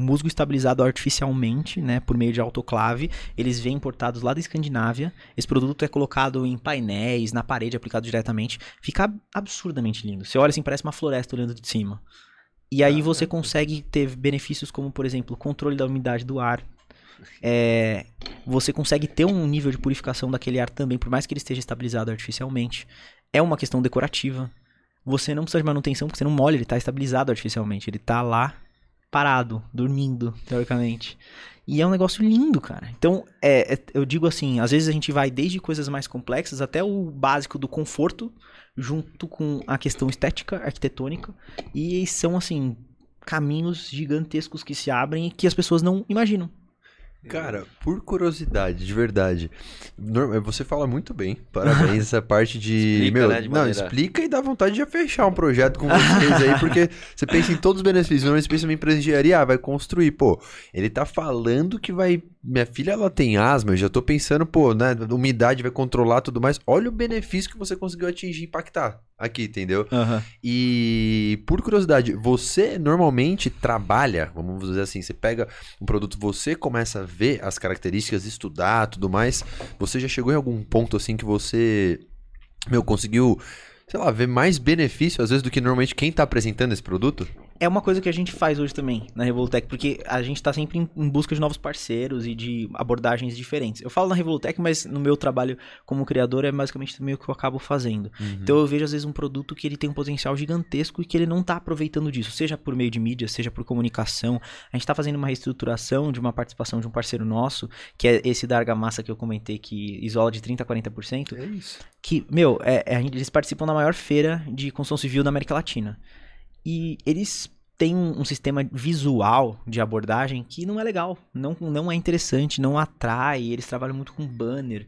Musgo estabilizado artificialmente, né, por meio de autoclave. Eles vêm importados lá da Escandinávia. Esse produto é colocado em painéis, na parede, aplicado diretamente. Fica absurdamente lindo. Você olha assim, parece uma floresta olhando de cima. E aí você consegue ter benefícios como, por exemplo, controle da umidade do ar. É, você consegue ter um nível de purificação daquele ar também, por mais que ele esteja estabilizado artificialmente. É uma questão decorativa você não precisa de manutenção porque você não molha, ele está estabilizado artificialmente. Ele está lá parado, dormindo, teoricamente. E é um negócio lindo, cara. Então, é, é, eu digo assim, às vezes a gente vai desde coisas mais complexas até o básico do conforto, junto com a questão estética, arquitetônica. E são, assim, caminhos gigantescos que se abrem e que as pessoas não imaginam. Cara, por curiosidade, de verdade. Você fala muito bem. Parabéns essa parte de. Explica, meu, né, de não, explica e dá vontade de já fechar um projeto com vocês aí, porque você pensa em todos os benefícios. Normalmente você pensa em empresa de engenharia, ah, vai construir. Pô, ele tá falando que vai. Minha filha, ela tem asma, eu já tô pensando, pô, né? Umidade vai controlar tudo mais. Olha o benefício que você conseguiu atingir impactar aqui, entendeu? Uhum. E por curiosidade, você normalmente trabalha, vamos dizer assim, você pega um produto, você começa a ver as características, estudar, tudo mais. Você já chegou em algum ponto assim que você, meu, conseguiu, sei lá, ver mais benefício às vezes do que normalmente quem está apresentando esse produto? É uma coisa que a gente faz hoje também na Revolutec, porque a gente está sempre em, busca de novos parceiros e de abordagens diferentes. Eu falo na Revolutec, mas no meu trabalho como criador é basicamente também o que eu acabo fazendo. Uhum. Então eu vejo às vezes um produto que ele tem um potencial gigantesco e que ele não está aproveitando disso, seja por meio de mídia, seja por comunicação. A gente está fazendo uma reestruturação de uma participação de um parceiro nosso, que é esse da argamassa que eu comentei, que isola de 30% a 40%. É isso. Que, meu, é, é, eles participam da maior feira de construção civil da América Latina. E eles têm um, um, sistema visual de abordagem que não é legal, não, não é interessante, não atrai. Eles trabalham muito com banner.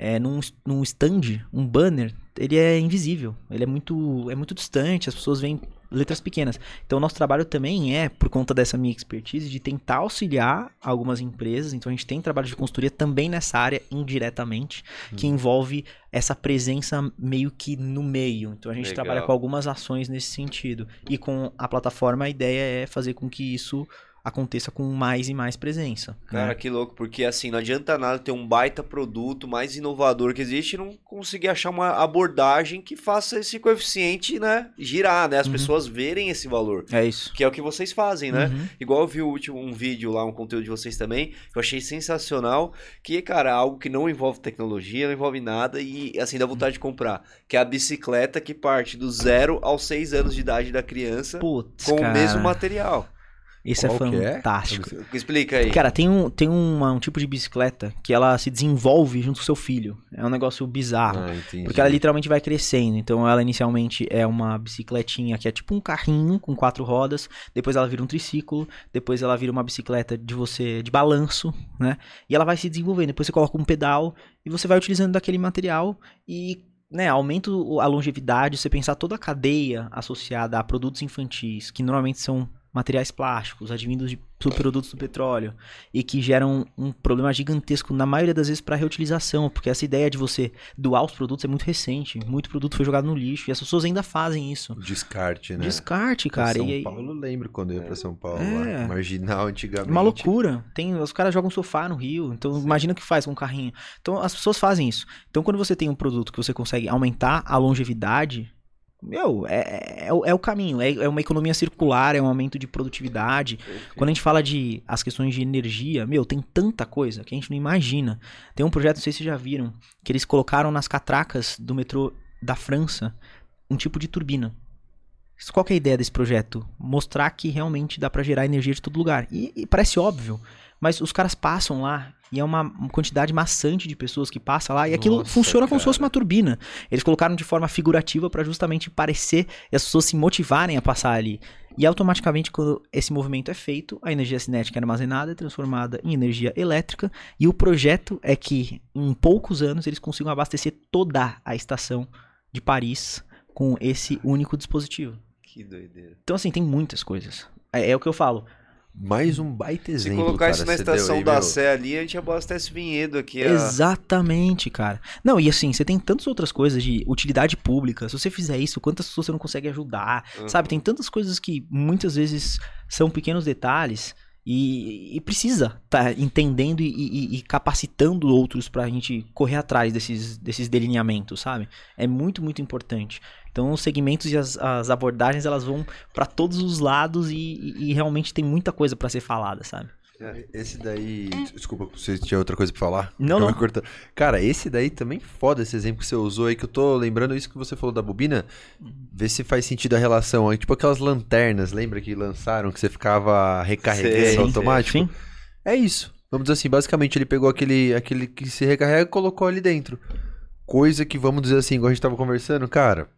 É, num, num stand, um banner, ele é invisível, ele é muito, é muito distante, as pessoas veem letras pequenas. Então, o nosso trabalho também é, por conta dessa minha expertise, de tentar auxiliar algumas empresas. Então, a gente tem trabalho de consultoria também nessa área, indiretamente, hum. que envolve essa presença meio que no meio. Então, a gente Legal. trabalha com algumas ações nesse sentido. E com a plataforma, a ideia é fazer com que isso aconteça com mais e mais presença. Cara, né? que louco, porque assim, não adianta nada ter um baita produto mais inovador que existe e não conseguir achar uma abordagem que faça esse coeficiente, né, girar, né, as uhum. pessoas verem esse valor. É isso. Que é o que vocês fazem, né? Uhum. Igual eu vi o último um vídeo lá, um conteúdo de vocês também, que eu achei sensacional, que, cara, algo que não envolve tecnologia, não envolve nada e, assim, dá vontade de comprar, que é a bicicleta que parte do zero aos seis anos de idade da criança Putz, com cara. o mesmo material. Isso é Qual é fantástico. É? Explica aí. Cara, tem, um, tem uma, um tipo de bicicleta que ela se desenvolve junto com o seu filho. É um negócio bizarro. Ah, porque ela literalmente vai crescendo. Então ela inicialmente é uma bicicletinha que é tipo um carrinho com quatro rodas. Depois ela vira um triciclo. Depois ela vira uma bicicleta de você de balanço, né? E ela vai se desenvolvendo. Depois você coloca um pedal e você vai utilizando daquele material e né, aumenta a longevidade, você pensar toda a cadeia associada a produtos infantis, que normalmente são materiais plásticos, advindos de subprodutos do petróleo e que geram um problema gigantesco na maioria das vezes para reutilização, porque essa ideia de você doar os produtos é muito recente, muito produto foi jogado no lixo e as pessoas ainda fazem isso. Descarte, né? Descarte, cara. São e. Paulo, lembro quando eu ia para São Paulo, é... lá, marginal antigamente. Uma loucura. Tem, os caras jogam sofá no Rio, então Sim. imagina o que faz com um carrinho. Então as pessoas fazem isso. Então quando você tem um produto que você consegue aumentar a longevidade meu, é, é, é, é, o caminho, é, é uma economia circular, é um aumento de produtividade. Quando a gente fala de as questões de energia, meu, tem tanta coisa que a gente não imagina. Tem um projeto, não sei se vocês já viram, que eles colocaram nas catracas do metrô da França um tipo de turbina. Qual é a ideia desse projeto? Mostrar que realmente dá para gerar energia de todo lugar. E, e, parece óbvio, mas os caras passam lá e é uma quantidade maçante de pessoas que passa lá e aquilo Nossa, funciona cara. como se fosse uma turbina. Eles colocaram de forma figurativa para justamente parecer e as pessoas se motivarem a passar ali. E automaticamente, quando esse movimento é feito, a energia cinética é armazenada, é transformada em energia elétrica. E o projeto é que, em poucos anos, eles consigam abastecer toda a estação de Paris com esse único dispositivo. Que doideira. Então, assim, tem muitas coisas. É, é o que eu falo. Mais um baita exemplo. Se colocar cara, isso na estação aí, da meu... Sé ali, a gente abastece vinhedo aqui. A... Exatamente, cara. Não, e assim, você tem tantas outras coisas de utilidade pública. Se você fizer isso, quantas pessoas você não consegue ajudar? Uhum. Sabe? Tem tantas coisas que muitas vezes são pequenos detalhes e, e precisa estar tá entendendo e, e, e, capacitando outros para a gente correr atrás desses, desses delineamentos, sabe? É muito, muito importante. Então, os segmentos e as, as abordagens elas vão para todos os lados e, realmente tem muita coisa para ser falada, sabe? É, esse daí. Desculpa, você tinha outra coisa pra falar? Não, não. Cara, esse daí também foda esse exemplo que você usou aí, que eu tô lembrando isso que você falou da bobina. Vê se faz sentido a relação. Aí, tipo aquelas lanternas, lembra que lançaram, que você ficava recarregando sim, automático? Sim. É isso. Vamos dizer assim, basicamente ele pegou aquele, aquele que se recarrega e colocou ali dentro. Coisa que, vamos dizer assim, igual a gente tava conversando, cara,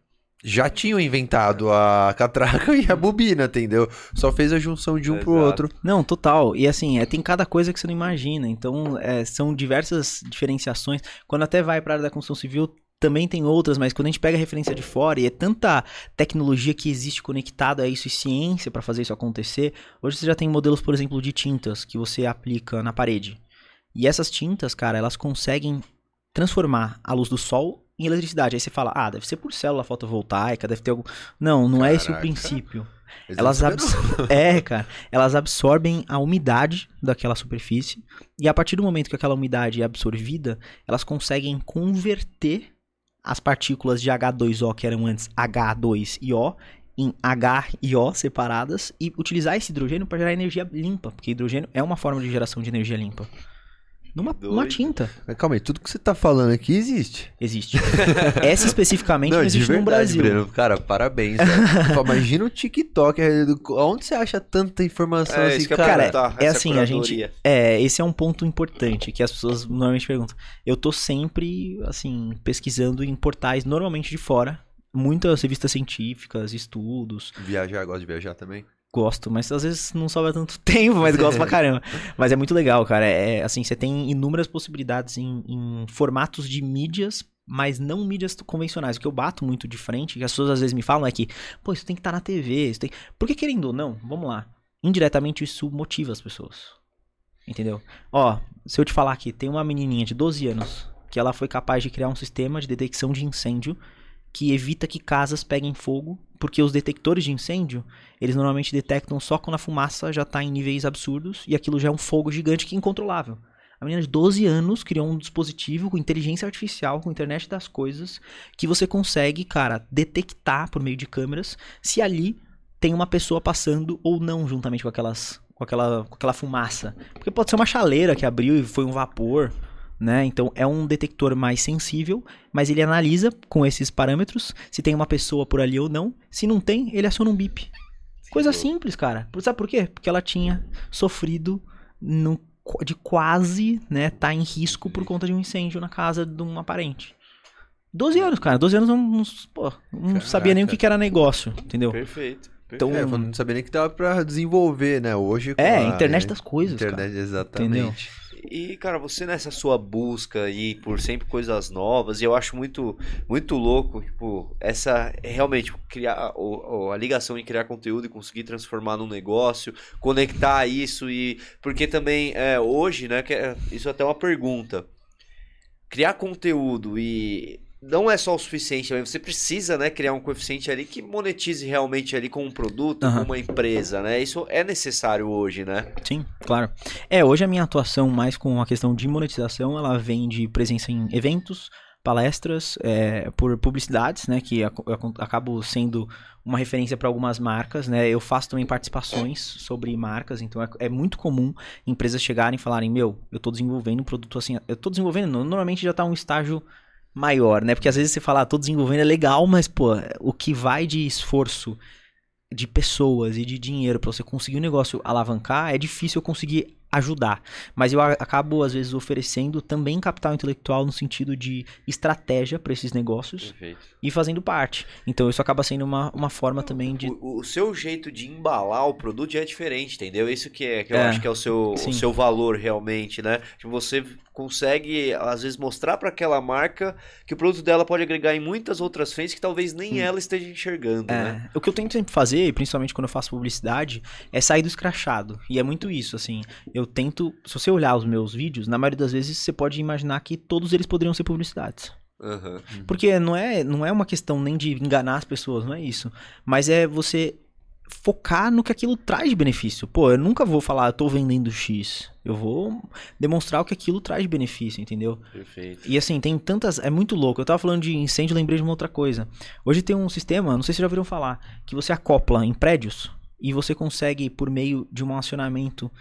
já tinham inventado a catraca e a bobina, entendeu? Só fez a junção de um Exato. pro outro. Não, total. E assim, é, tem cada coisa que você não imagina. Então, é, são diversas diferenciações. Quando até vai para área da construção civil, também tem outras, mas quando a gente pega a referência de fora e é tanta tecnologia que existe conectada a isso e ciência para fazer isso acontecer, hoje você já tem modelos, por exemplo, de tintas que você aplica na parede. E essas tintas, cara, elas conseguem transformar a luz do sol em eletricidade. Aí você fala, ah, deve ser por célula fotovoltaica, deve ter algum. Não, não Caraca. é esse o princípio. Elas abs... é, cara, elas absorvem a umidade daquela superfície e a partir do momento que aquela umidade é absorvida, elas conseguem converter as partículas de H2O que eram antes H2 e O em H e O separadas e utilizar esse hidrogênio para gerar energia limpa, porque hidrogênio é uma forma de geração de energia limpa. Numa uma tinta. Mas calma aí, tudo que você tá falando aqui existe. Existe. Essa especificamente não, não existe verdade, no Brasil. Breno, cara, parabéns. Imagina o TikTok. Onde você acha tanta informação é, assim, cara? Cara, é assim, a gente. É, esse é um ponto importante que as pessoas normalmente perguntam. Eu tô sempre, assim, pesquisando em portais normalmente de fora. Muitas revistas científicas, estudos. Viajar, gosta de viajar também? Gosto, mas às vezes não sobra tanto tempo, mas gosto pra caramba. Mas é muito legal, cara. É assim, você tem inúmeras possibilidades em, em, formatos de mídias, mas não mídias convencionais. O que eu bato muito de frente, que as pessoas às vezes me falam é que, pô, isso tem que estar tá na TV, isso tem. Porque querendo ou não, vamos lá. Indiretamente isso motiva as pessoas. Entendeu? Ó, se eu te falar aqui, tem uma menininha de 12 anos que ela foi capaz de criar um sistema de detecção de incêndio que evita que casas peguem fogo, porque os detectores de incêndio, eles normalmente detectam só quando a fumaça já está em níveis absurdos e aquilo já é um fogo gigante que é incontrolável. A menina de 12 anos criou um dispositivo com inteligência artificial, com internet das coisas, que você consegue, cara, detectar por meio de câmeras se ali tem uma pessoa passando ou não juntamente com aquelas com aquela, com aquela fumaça. Porque pode ser uma chaleira que abriu e foi um vapor né? Então é um detector mais sensível, mas ele analisa com esses parâmetros se tem uma pessoa por ali ou não. Se não tem, ele aciona um bip. Coisa simples, cara. Sabe por quê? Porque ela tinha sofrido no, de quase, né, tá em risco por conta de um incêndio na casa de um parente. 12 anos, cara. 12 anos não, não, pô, não sabia nem o que, que era negócio, entendeu? Perfeito. Então, é, não sabia nem que dava pra desenvolver, né? Hoje. É, a internet das coisas. Internet, cara. exatamente. Entendeu? E, cara, você nessa sua busca aí por sempre coisas novas, e eu acho muito muito louco, tipo, essa realmente criar o, a ligação em criar conteúdo e conseguir transformar num negócio, conectar isso e porque também é, hoje, né, que é, isso é até uma pergunta. Criar conteúdo e não é só o suficiente, você precisa, né, criar um coeficiente ali que monetize realmente ali com um produto, uhum. com uma empresa, né? Isso é necessário hoje, né? Sim, claro. É, hoje a minha atuação mais com a questão de monetização, ela vem de presença em eventos, palestras, é, por publicidades, né, que acabo sendo uma referência para algumas marcas, né? Eu faço também participações sobre marcas, então é, é, muito comum empresas chegarem e falarem, meu, eu estou desenvolvendo um produto assim, eu estou desenvolvendo, normalmente já está um estágio maior, né? Porque às vezes você fala, ah, tô desenvolvendo é legal, mas, pô, o que vai de esforço de pessoas e de dinheiro para você conseguir um negócio alavancar, é difícil eu conseguir ajudar. Mas eu acabo, às vezes, oferecendo também capital intelectual no sentido de estratégia para esses negócios Perfeito. e fazendo parte. Então isso acaba sendo uma, uma forma também de. O, o seu jeito de embalar o produto já é diferente, entendeu? Isso que, é, que eu é, acho que é o seu, o seu valor realmente, né? Que você consegue, às vezes, mostrar para aquela marca que o produto dela pode agregar em muitas outras frentes que talvez nem Sim. ela esteja enxergando. É. Né? O que eu tento sempre fazer, principalmente quando eu faço publicidade, é sair do escrachado. E é muito isso, assim. Eu tento, se você olhar os meus vídeos, na maioria das vezes você pode imaginar que todos eles poderiam ser publicidades. Uhum. Porque não é, não é uma questão nem de enganar as pessoas, não é isso. Mas é você focar no que aquilo traz de benefício. Pô, eu nunca vou falar, eu tô vendendo X. Eu vou demonstrar o que aquilo traz de benefício, entendeu? Perfeito. E assim, tem tantas. É muito louco. Eu tava falando de incêndio, lembrei de uma outra coisa. Hoje tem um sistema, não sei se já ouviram falar, que você acopla em prédios e você consegue, por meio de um acionamento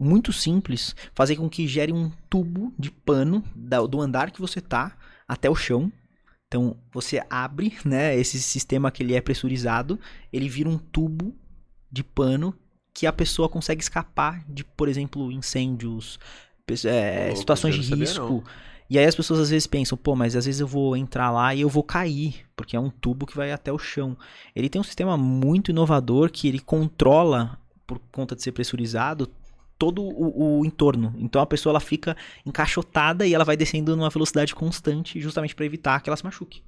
muito simples, fazer com que gere um tubo de pano do andar que você tá até o chão então, você abre, né, esse sistema que ele é pressurizado, ele vira um tubo de pano que a pessoa consegue escapar de, por exemplo, incêndios, é, situações de risco. E aí as pessoas às vezes pensam, pô, mas às vezes eu vou entrar lá e eu vou cair, porque é um tubo que vai até o chão. Ele tem um sistema muito inovador que ele controla, por conta de ser pressurizado, todo o, o, entorno. Então a pessoa ela fica encaixotada e ela vai descendo numa velocidade constante justamente para evitar que ela se machuque.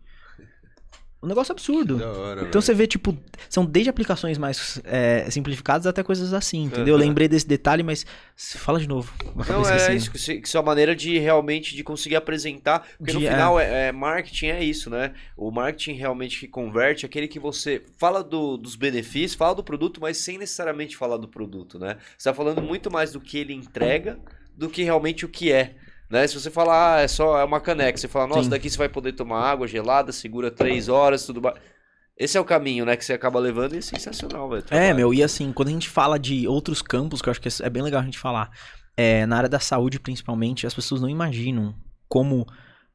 Um negócio absurdo. Hora, então véio. você vê, tipo, são desde aplicações mais é, simplificadas até coisas assim, entendeu? Uhum. Eu lembrei desse detalhe, mas fala de novo. Não, é assim. isso, que é uma maneira de realmente de conseguir apresentar, porque de, no final é... É, marketing é isso, né? O marketing realmente que converte aquele que você fala do, dos benefícios, fala do produto, mas sem necessariamente falar do produto, né? Você tá falando muito mais do que ele entrega do que realmente o que é. Né? Se você falar, ah, é só é uma caneca, você fala, nossa, Sim. daqui você vai poder tomar água gelada, segura três horas, tudo mais. Esse é o caminho, né, que você acaba levando e é sensacional, velho. É, meu, e assim, quando a gente fala de outros campos, que eu acho que é bem legal a gente falar, é, na área da saúde principalmente, as pessoas não imaginam como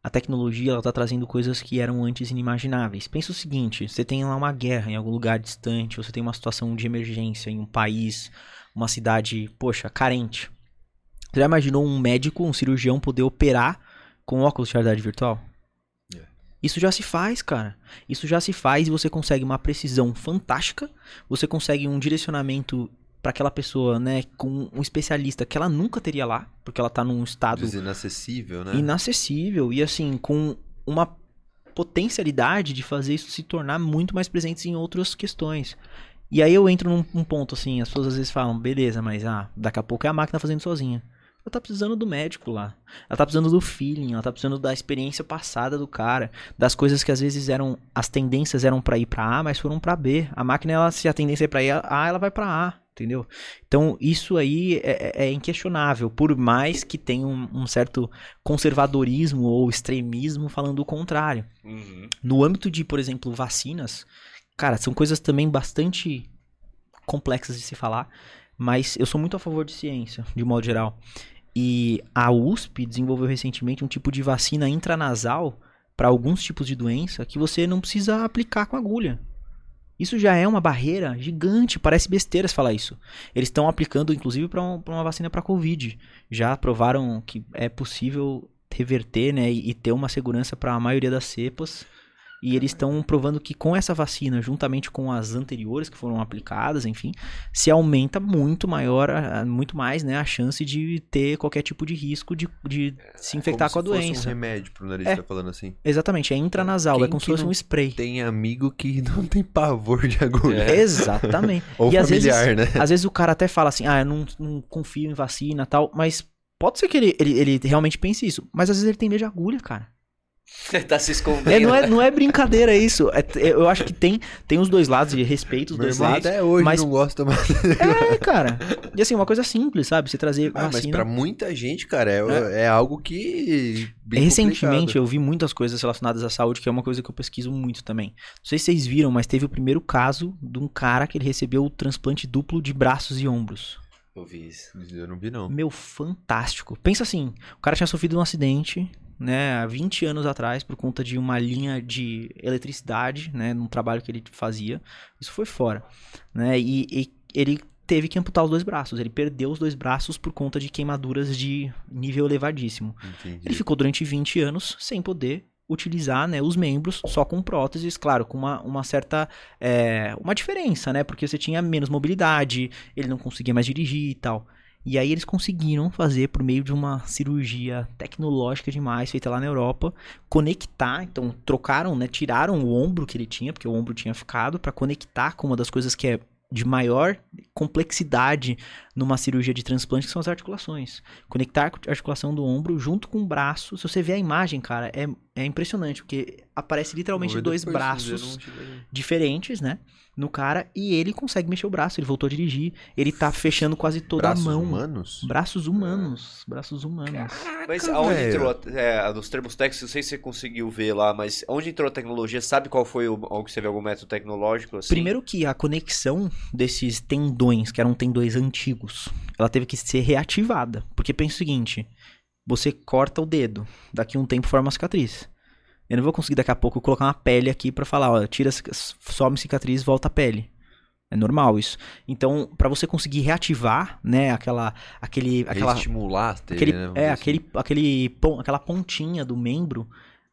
a tecnologia ela tá trazendo coisas que eram antes inimagináveis. Pensa o seguinte, você tem lá uma guerra em algum lugar distante, você tem uma situação de emergência em um país, uma cidade, poxa, carente. Você já imaginou um médico, um cirurgião poder operar com óculos de realidade virtual? É. Isso já se faz, cara. Isso já se faz e você consegue uma precisão fantástica. Você consegue um direcionamento para aquela pessoa, né, com um especialista que ela nunca teria lá, porque ela tá num estado inacessível, né? Inacessível e assim, com uma potencialidade de fazer isso se tornar muito mais presente em outras questões. E aí eu entro num, num ponto assim, as pessoas às vezes falam, beleza, mas ah, daqui a pouco é a máquina fazendo sozinha. Ela tá precisando do médico lá. Ela tá precisando do feeling, ela tá precisando da experiência passada do cara, das coisas que às vezes eram as tendências eram para ir para A, mas foram para B. A máquina ela se a tendência é para ir A, ela vai para A, entendeu? Então isso aí é, é, é inquestionável, por mais que tenha um, um, certo conservadorismo ou extremismo falando o contrário. Uhum. No âmbito de, por exemplo, vacinas, cara, são coisas também bastante complexas de se falar, mas eu sou muito a favor de ciência, de modo geral. E a USP desenvolveu recentemente um tipo de vacina intranasal para alguns tipos de doença que você não precisa aplicar com agulha. Isso já é uma barreira gigante, parece besteira falar isso. Eles estão aplicando, inclusive, para um, uma vacina para Covid. Já provaram que é possível reverter né, e, e ter uma segurança para a maioria das cepas. E eles estão provando que com essa vacina, juntamente com as anteriores que foram aplicadas, enfim, se aumenta muito maior, muito mais, né, a chance de ter qualquer tipo de risco de, de é, se infectar com a doença. Fosse um remédio pro nariz, é, tá falando assim. Exatamente, é intranasal, Quem é como se fosse um spray. Tem amigo que não tem pavor de agulha. É. Exatamente. Ou e familiar, às vezes, né? Às vezes o cara até fala assim, ah, eu não, não confio em vacina tal, mas pode ser que ele, ele, ele realmente pense isso, mas às vezes ele tem medo de agulha, cara. Tá se escondendo. É, não, é, não é brincadeira isso. É, eu acho que tem, tem os dois lados, e respeito os Meu dois lados. Até hoje mas... não gosta mais. É, cara. E assim, uma coisa simples, sabe? Você trazer ah, Mas pra muita gente, cara, é, é. é algo que. Recentemente complicado. eu vi muitas coisas relacionadas à saúde, que é uma coisa que eu pesquiso muito também. Não sei se vocês viram, mas teve o primeiro caso de um cara que ele recebeu o transplante duplo de braços e ombros. Eu vi isso. Eu não vi, não. Meu, fantástico. Pensa assim: o cara tinha sofrido um acidente né, há 20 anos atrás, por conta de uma linha de eletricidade, né, num trabalho que ele fazia. Isso foi fora, né, e, e ele teve que amputar os dois braços. Ele perdeu os dois braços por conta de queimaduras de nível elevadíssimo. Entendi. Ele ficou durante 20 anos sem poder utilizar né, os membros só com próteses, claro, com uma, uma certa é, uma diferença, né? Porque você tinha menos mobilidade, ele não conseguia mais dirigir e tal. E aí eles conseguiram fazer por meio de uma cirurgia tecnológica demais feita lá na Europa, conectar, então trocaram, né, tiraram o ombro que ele tinha, porque o ombro tinha ficado para conectar com uma das coisas que é de maior complexidade numa cirurgia de transplante, que são as articulações. Conectar a articulação do ombro junto com o braço. Se você ver a imagem, cara, é, é impressionante, porque aparece literalmente dois braços diferentes, né? no cara e ele consegue mexer o braço, ele voltou a dirigir, ele tá fechando quase toda braços a mão. Humanos? Braços humanos? Braços humanos. Caraca, mas aonde velho. entrou, é, nos termos técnicos, não sei se você conseguiu ver lá, mas onde entrou a tecnologia, sabe qual foi o, onde você vê algum método tecnológico? Assim? Primeiro que a conexão desses tendões, que eram tendões antigos, ela teve que ser reativada, porque pensa o seguinte, você corta o dedo, daqui a um tempo forma uma cicatriz. Eu não vou conseguir daqui a pouco colocar uma pele aqui para falar, ó, tira, some cicatriz, volta a pele. É normal isso. Então, para você conseguir reativar, né, aquela aquele aquela estimular, aquele, né, é, assim. aquele aquele aquela pontinha do membro,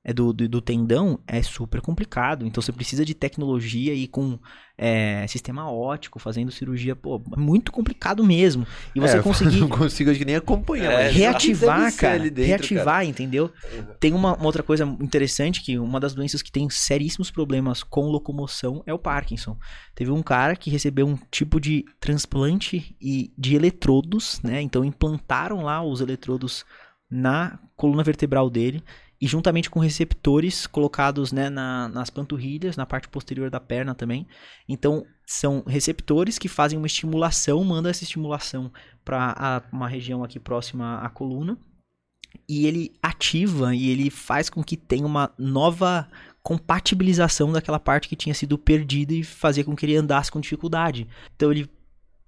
é do, do, do, tendão é super complicado. Então você precisa de tecnologia e com é, sistema ótico, fazendo cirurgia, pô, é muito complicado mesmo. E você é, conseguir. Não consigo nem acompanhar. É, reativar, cara. Dentro, reativar, cara. entendeu? Uhum. Tem uma, uma, outra coisa interessante que uma das doenças que tem seríssimos problemas com locomoção é o Parkinson. Teve um cara que recebeu um tipo de transplante e de eletrodos, né? Então implantaram lá os eletrodos na coluna vertebral dele e juntamente com receptores colocados né, na, nas panturrilhas, na parte posterior da perna também. Então, são receptores que fazem uma estimulação, mandam essa estimulação para uma região aqui próxima à coluna. E ele ativa e ele faz com que tenha uma nova compatibilização daquela parte que tinha sido perdida e fazia com que ele andasse com dificuldade. Então ele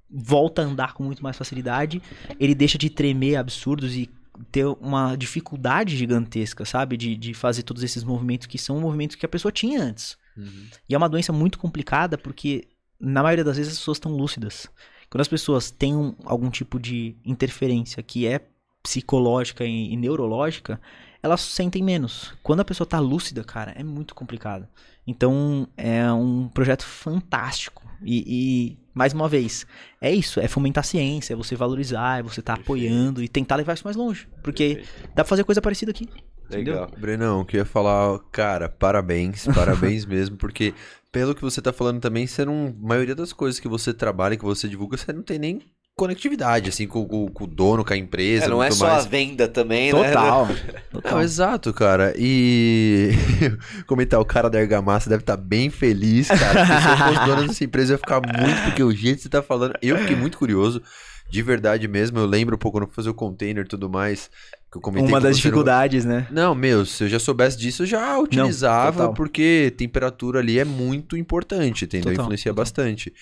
volta a andar com muito mais facilidade, ele deixa de tremer absurdos e ter uma dificuldade gigantesca, sabe? De, de fazer todos esses movimentos que são movimentos que a pessoa tinha antes. Uhum. E é uma doença muito complicada porque, na maioria das vezes, as pessoas estão lúcidas. Quando as pessoas têm um, algum tipo de interferência que é psicológica e, e neurológica, elas sentem menos. Quando a pessoa está lúcida, cara, é muito complicado. Então, é um projeto fantástico. E, e, mais uma vez, é isso, é fomentar a ciência, é você valorizar, é você estar tá apoiando e tentar levar isso mais longe. Porque Perfeito. dá pra fazer coisa parecida aqui. Legal. Entendeu? Brenão, queria falar, cara, parabéns, parabéns mesmo, porque pelo que você tá falando também, você não. A maioria das coisas que você trabalha, que você divulga, você não tem nem conectividade, assim, com, com, com, o dono, com a empresa. É, não é só mais. a venda também, Total. né? Total. Não, exato, cara. E comentar, o cara da Argamassa deve estar tá bem feliz, cara. Se eu fosse dono dessa empresa, eu ia ficar muito, porque o jeito que você tá falando, eu fiquei muito curioso. De verdade mesmo, eu lembro um pouco quando fazer o container e tudo mais. Que eu comentei Uma das dificuldades, não... né? Não, meu, se eu já soubesse disso, eu já utilizava, não, porque temperatura ali é muito importante, entendeu? Total, Influencia total. bastante.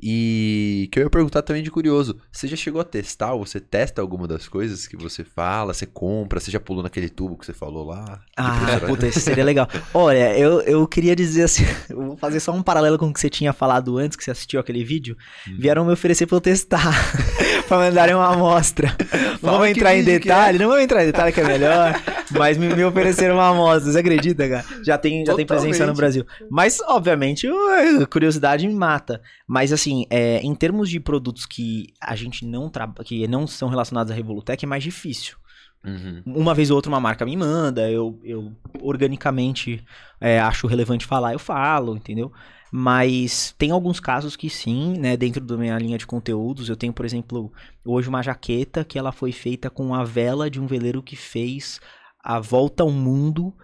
E que eu ia perguntar também de curioso, você já chegou a testar, você testa alguma das coisas que você fala, você compra, você já pulou naquele tubo que você falou lá? Ah, puta, isso seria legal. Olha, eu, eu queria dizer assim, eu vou fazer só um paralelo com o que você tinha falado antes, que você assistiu aquele vídeo. Hum. Vieram me oferecer pra eu testar, pra mandarem uma amostra. Não vamos entrar em é. detalhe, é. não vamos entrar em detalhe que é melhor, mas me, me ofereceram uma amostra, você acredita, cara? Já tem, já tem presença no Brasil. Mas, obviamente, a curiosidade me mata. Mas assim, assim, é, em termos de produtos que a gente não trabalha, que não são relacionados à Revolutec, é mais difícil. Uhum. Uma vez ou outra uma marca me manda, eu, eu organicamente é, acho relevante falar, eu falo, entendeu? Mas tem alguns casos que sim, né? Dentro da minha linha de conteúdos, eu tenho, por exemplo, hoje uma jaqueta que ela foi feita com a vela de um veleiro que fez a volta ao mundo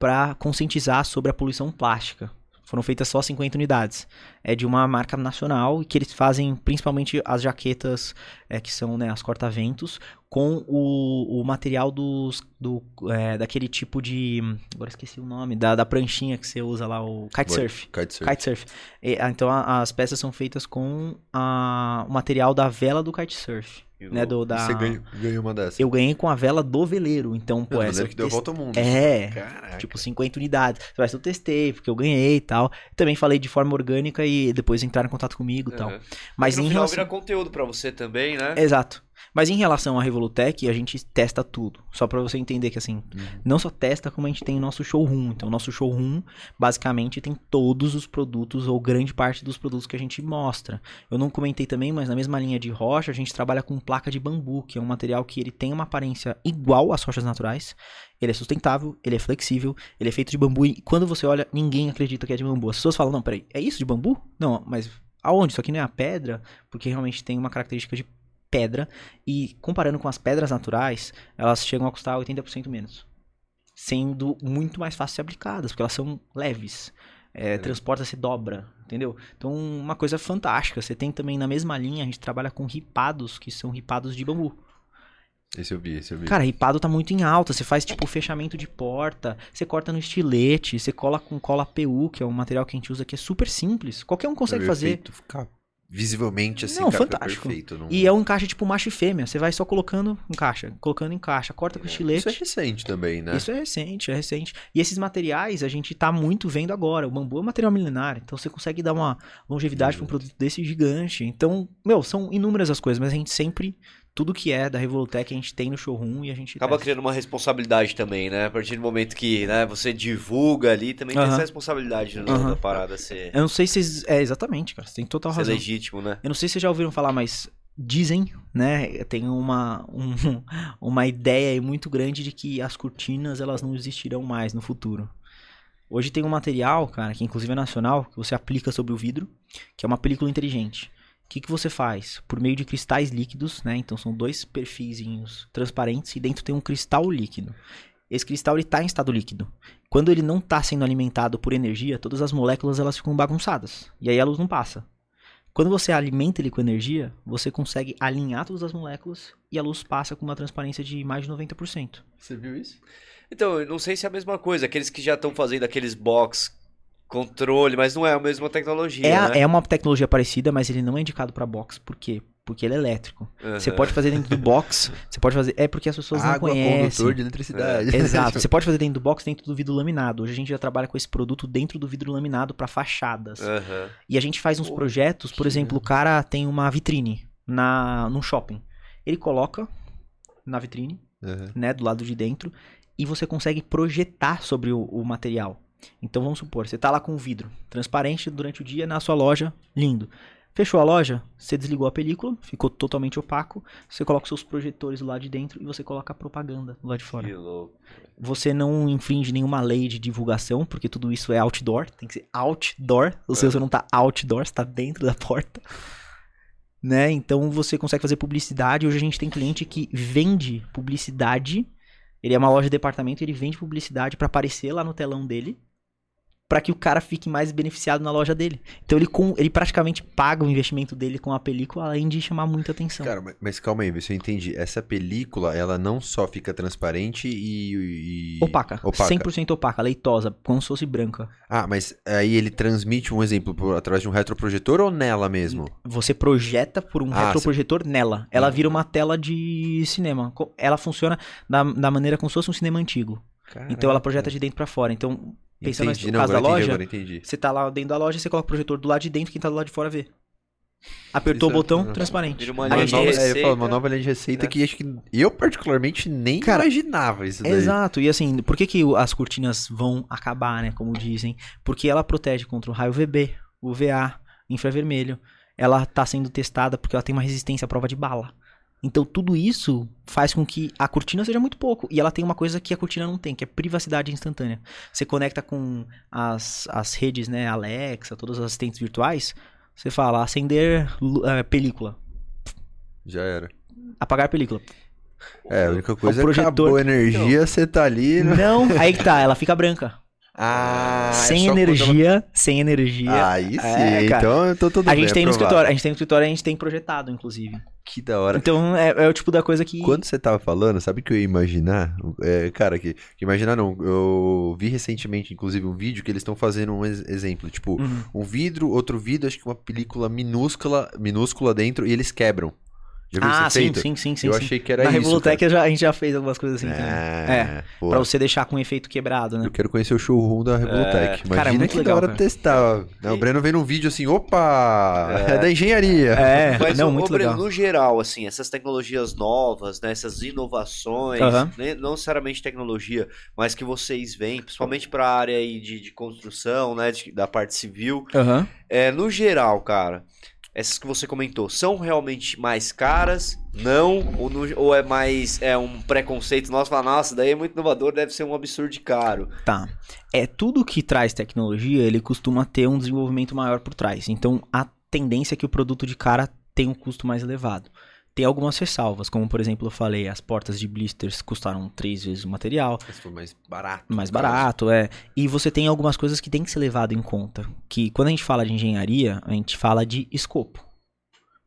para conscientizar sobre a poluição plástica. Foram feitas só 50 unidades. é de uma marca nacional e que eles fazem principalmente as jaquetas é, que são né, as corta-ventos com o, o material dos, do, é, daquele tipo de. Agora esqueci o nome, da, da pranchinha que você usa lá, o kitesurf. Kitesurf. Kitesurf. E, ah, então a, as peças são feitas com a, o material da vela do kitesurf. Né, do, da... Você ganhou, ganhou uma dessas? Eu ganhei com a vela do veleiro. Então, pô, essa. que deu test... volta ao mundo. É. Caraca. Tipo, 50 unidades. Mas eu testei, porque eu ganhei e tal. Também falei de forma orgânica e depois entraram em contato comigo e uhum. tal. Mas no em final relação... vira conteúdo para você também, né? Exato. Mas em relação à Revolutec, a gente testa tudo. Só para você entender que assim, uhum. não só testa como a gente tem o nosso showroom. Então, o nosso showroom basicamente tem todos os produtos ou grande parte dos produtos que a gente mostra. Eu não comentei também, mas na mesma linha de rocha, a gente trabalha com placa de bambu, que é um material que ele tem uma aparência igual às rochas naturais. Ele é sustentável, ele é flexível, ele é feito de bambu e quando você olha, ninguém acredita que é de bambu. As pessoas falam: "Não, peraí, é isso de bambu?" Não, mas aonde? Isso aqui não é a pedra, porque realmente tem uma característica de pedra e comparando com as pedras naturais, elas chegam a custar 80% menos. Sendo muito mais fácil de ser aplicadas, porque elas são leves. É, transporta-se dobra, entendeu? Então, uma coisa fantástica. Você tem também na mesma linha, a gente trabalha com ripados, que são ripados de bambu. Esse eu vi, esse eu vi. Cara, ripado tá muito em alta. Você faz tipo fechamento de porta, você corta no estilete, você cola com cola PU, que é um material que a gente usa que é super simples. Qualquer um consegue fazer. Ficar visivelmente assim, não, fantástico. perfeito. Não... E é um encaixe tipo macho e fêmea. Você vai só colocando encaixa, colocando encaixa, corta é, com estilete. Isso é recente também, né? Isso é recente, é recente. E esses materiais a gente tá muito vendo agora. O bambu é um material milenar, então você consegue dar uma longevidade para um produto desse gigante. Então, meu, são inúmeras as coisas, mas a gente sempre tudo que é da Revolutec a gente tem no showroom e a gente acaba testa. criando uma responsabilidade também, né? A partir do momento que né, você divulga ali, também tem essa responsabilidade né, da parada ser. Eu não sei se é exatamente, cara. Você tem total ser razão. legítimo, né? Eu não sei se vocês já ouviram falar, mas dizem, né? Tem uma um, uma ideia muito grande de que as cortinas elas não existirão mais no futuro. Hoje tem um material, cara, que inclusive é nacional, que você aplica sobre o vidro, que é uma película inteligente. O que, que você faz? Por meio de cristais líquidos, né? Então são dois perfis transparentes e dentro tem um cristal líquido. Esse cristal está em estado líquido. Quando ele não está sendo alimentado por energia, todas as moléculas elas ficam bagunçadas. E aí a luz não passa. Quando você alimenta ele com energia, você consegue alinhar todas as moléculas e a luz passa com uma transparência de mais de 90%. Você viu isso? Então, eu não sei se é a mesma coisa. Aqueles que já estão fazendo aqueles box controle, mas não é a mesma tecnologia. É, né? é uma tecnologia parecida, mas ele não é indicado para box. Por quê? Porque ele é elétrico. Uhum. Você pode fazer dentro do box, você pode fazer. É porque as pessoas Água, não conhecem. condutor de eletricidade. É. Exato. Você pode fazer dentro do box, dentro do vidro laminado. Hoje a gente já trabalha com esse produto dentro do vidro laminado para fachadas. Uhum. E a gente faz uns projetos, por exemplo, o cara tem uma vitrine na num shopping. Ele coloca na vitrine, uhum. né, do lado de dentro, e você consegue projetar sobre o, o material. Então vamos supor, você está lá com o vidro transparente durante o dia na sua loja, lindo. Fechou a loja, você desligou a película, ficou totalmente opaco. Você coloca seus projetores lá de dentro e você coloca a propaganda lá de fora. Que louco. Você não infringe nenhuma lei de divulgação, porque tudo isso é outdoor, tem que ser outdoor. Ou seja, é. você não está outdoor, está dentro da porta. Né? Então você consegue fazer publicidade. Hoje a gente tem cliente que vende publicidade. Ele é uma loja de departamento, ele vende publicidade para aparecer lá no telão dele para que o cara fique mais beneficiado na loja dele. Então ele, com, ele praticamente paga o investimento dele com a película, além de chamar muita atenção. Cara, mas, mas calma aí, se eu entendi. Essa película, ela não só fica transparente e... e... Opaca. opaca. 100% opaca, leitosa, como se fosse branca. Ah, mas aí ele transmite um exemplo por, através de um retroprojetor ou nela mesmo? Você projeta por um ah, retroprojetor nela. Ela vira uma tela de cinema. Ela funciona da, da maneira como se fosse um cinema antigo. Caraca. Então ela projeta de dentro para fora. Então Pensando entendi, no não, caso da loja, entendi, você tá lá dentro da loja, você coloca o projetor do lado de dentro, quem tá do lado de fora vê. Apertou Isso o botão, é... transparente. Uma, uma, nova, é, falo, uma nova linha de receita né? que acho que eu particularmente nem Cara, imaginava isso daí. Exato, e assim, por que, que as cortinas vão acabar, né, como dizem? Porque ela protege contra o raio VB, UVA, infravermelho. Ela tá sendo testada porque ela tem uma resistência à prova de bala. Então tudo isso faz com que a cortina seja muito pouco. E ela tem uma coisa que a cortina não tem, que é privacidade instantânea. Você conecta com as, as redes, né, Alexa, todos os assistentes virtuais. Você fala, acender uh, película. Já era. Apagar película. É, a única coisa é que acabou a energia, você tá ali... Né? Não, aí que tá, ela fica branca. Ah, sem é energia, ela... sem energia. Aí é, sim, é, então eu tô todo A gente tem no escritório, a gente tem no escritório, a gente tem projetado, inclusive. Que da hora. Então é, é, o tipo da coisa que. Quando você tava falando, sabe o que eu ia imaginar? É, cara, que, que, imaginar não. Eu vi recentemente, inclusive, um vídeo que eles estão fazendo um exemplo. Tipo, uhum. um vidro, outro vidro, acho que uma película minúscula, minúscula dentro, e eles quebram. Já viu ah, sim, feito? sim, sim, sim. Eu sim. achei que era Na isso. Na Revolutec a gente já fez algumas coisas assim. É, é pra você deixar com efeito quebrado, né? Eu quero conhecer o showroom da Revolutec. É. Imagina cara, é muito que legal, da hora cara. testar. É. O Breno vem num vídeo assim, opa, é, é da engenharia. É, Mas, não, muito Breno, legal. no geral, assim, essas tecnologias novas, né, essas inovações, né, não necessariamente tecnologia, mas que vocês veem, principalmente pra área aí de, de construção, né, de, da parte civil, uhum. é, no geral, cara essas que você comentou, são realmente mais caras? Não? Ou, no, ou é mais é um preconceito nosso? Falar, nossa, daí é muito inovador, deve ser um absurdo de caro. Tá. É tudo que traz tecnologia, ele costuma ter um desenvolvimento maior por trás. Então, a tendência é que o produto de cara tem um custo mais elevado. Tem algumas ressalvas, como por exemplo eu falei, as portas de blisters custaram três vezes o material. Mas foi mais barato. Mais barato, é. E você tem algumas coisas que tem que ser levado em conta. Que quando a gente fala de engenharia, a gente fala de escopo.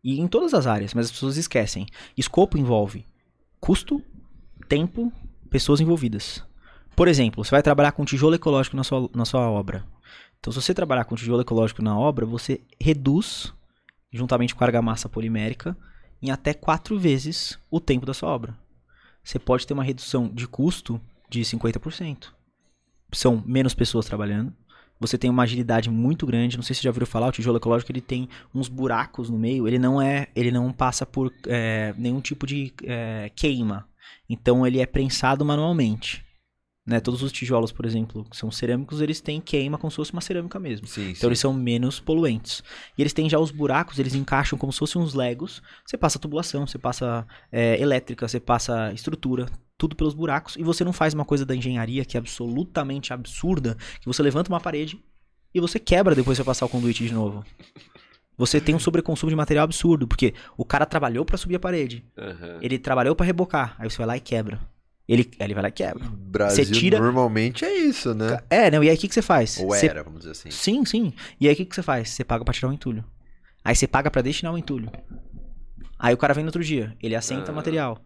E em todas as áreas, mas as pessoas esquecem. Escopo envolve custo, tempo, pessoas envolvidas. Por exemplo, você vai trabalhar com tijolo ecológico na sua, na sua obra. Então, se você trabalhar com tijolo ecológico na obra, você reduz, juntamente com a argamassa polimérica, em até quatro vezes o tempo da sua obra. Você pode ter uma redução de custo de 50%. São menos pessoas trabalhando. Você tem uma agilidade muito grande. Não sei se você já ouviu falar, o tijolo ecológico ele tem uns buracos no meio. Ele não é, ele não passa por é, nenhum tipo de é, queima. Então ele é prensado manualmente. Né? Todos os tijolos, por exemplo, que são cerâmicos, eles têm queima como se fosse uma cerâmica mesmo. Sim, então sim. eles são menos poluentes. E eles têm já os buracos, eles encaixam como se fossem uns legos. Você passa tubulação, você passa é, elétrica, você passa estrutura, tudo pelos buracos. E você não faz uma coisa da engenharia que é absolutamente absurda, que você levanta uma parede e você quebra depois de passar o conduíte de novo. Você tem um sobreconsumo de material absurdo, porque o cara trabalhou para subir a parede. Uhum. Ele trabalhou para rebocar. Aí você vai lá e quebra. Ele, ele vai lá e quebra. Brasil você tira... normalmente é isso, né? É, não, e aí o que, que você faz? Ou você... era, vamos dizer assim. Sim, sim. E aí o que, que você faz? Você paga pra tirar o entulho. Aí você paga para destinar o entulho. Aí o cara vem no outro dia, ele assenta o ah. material.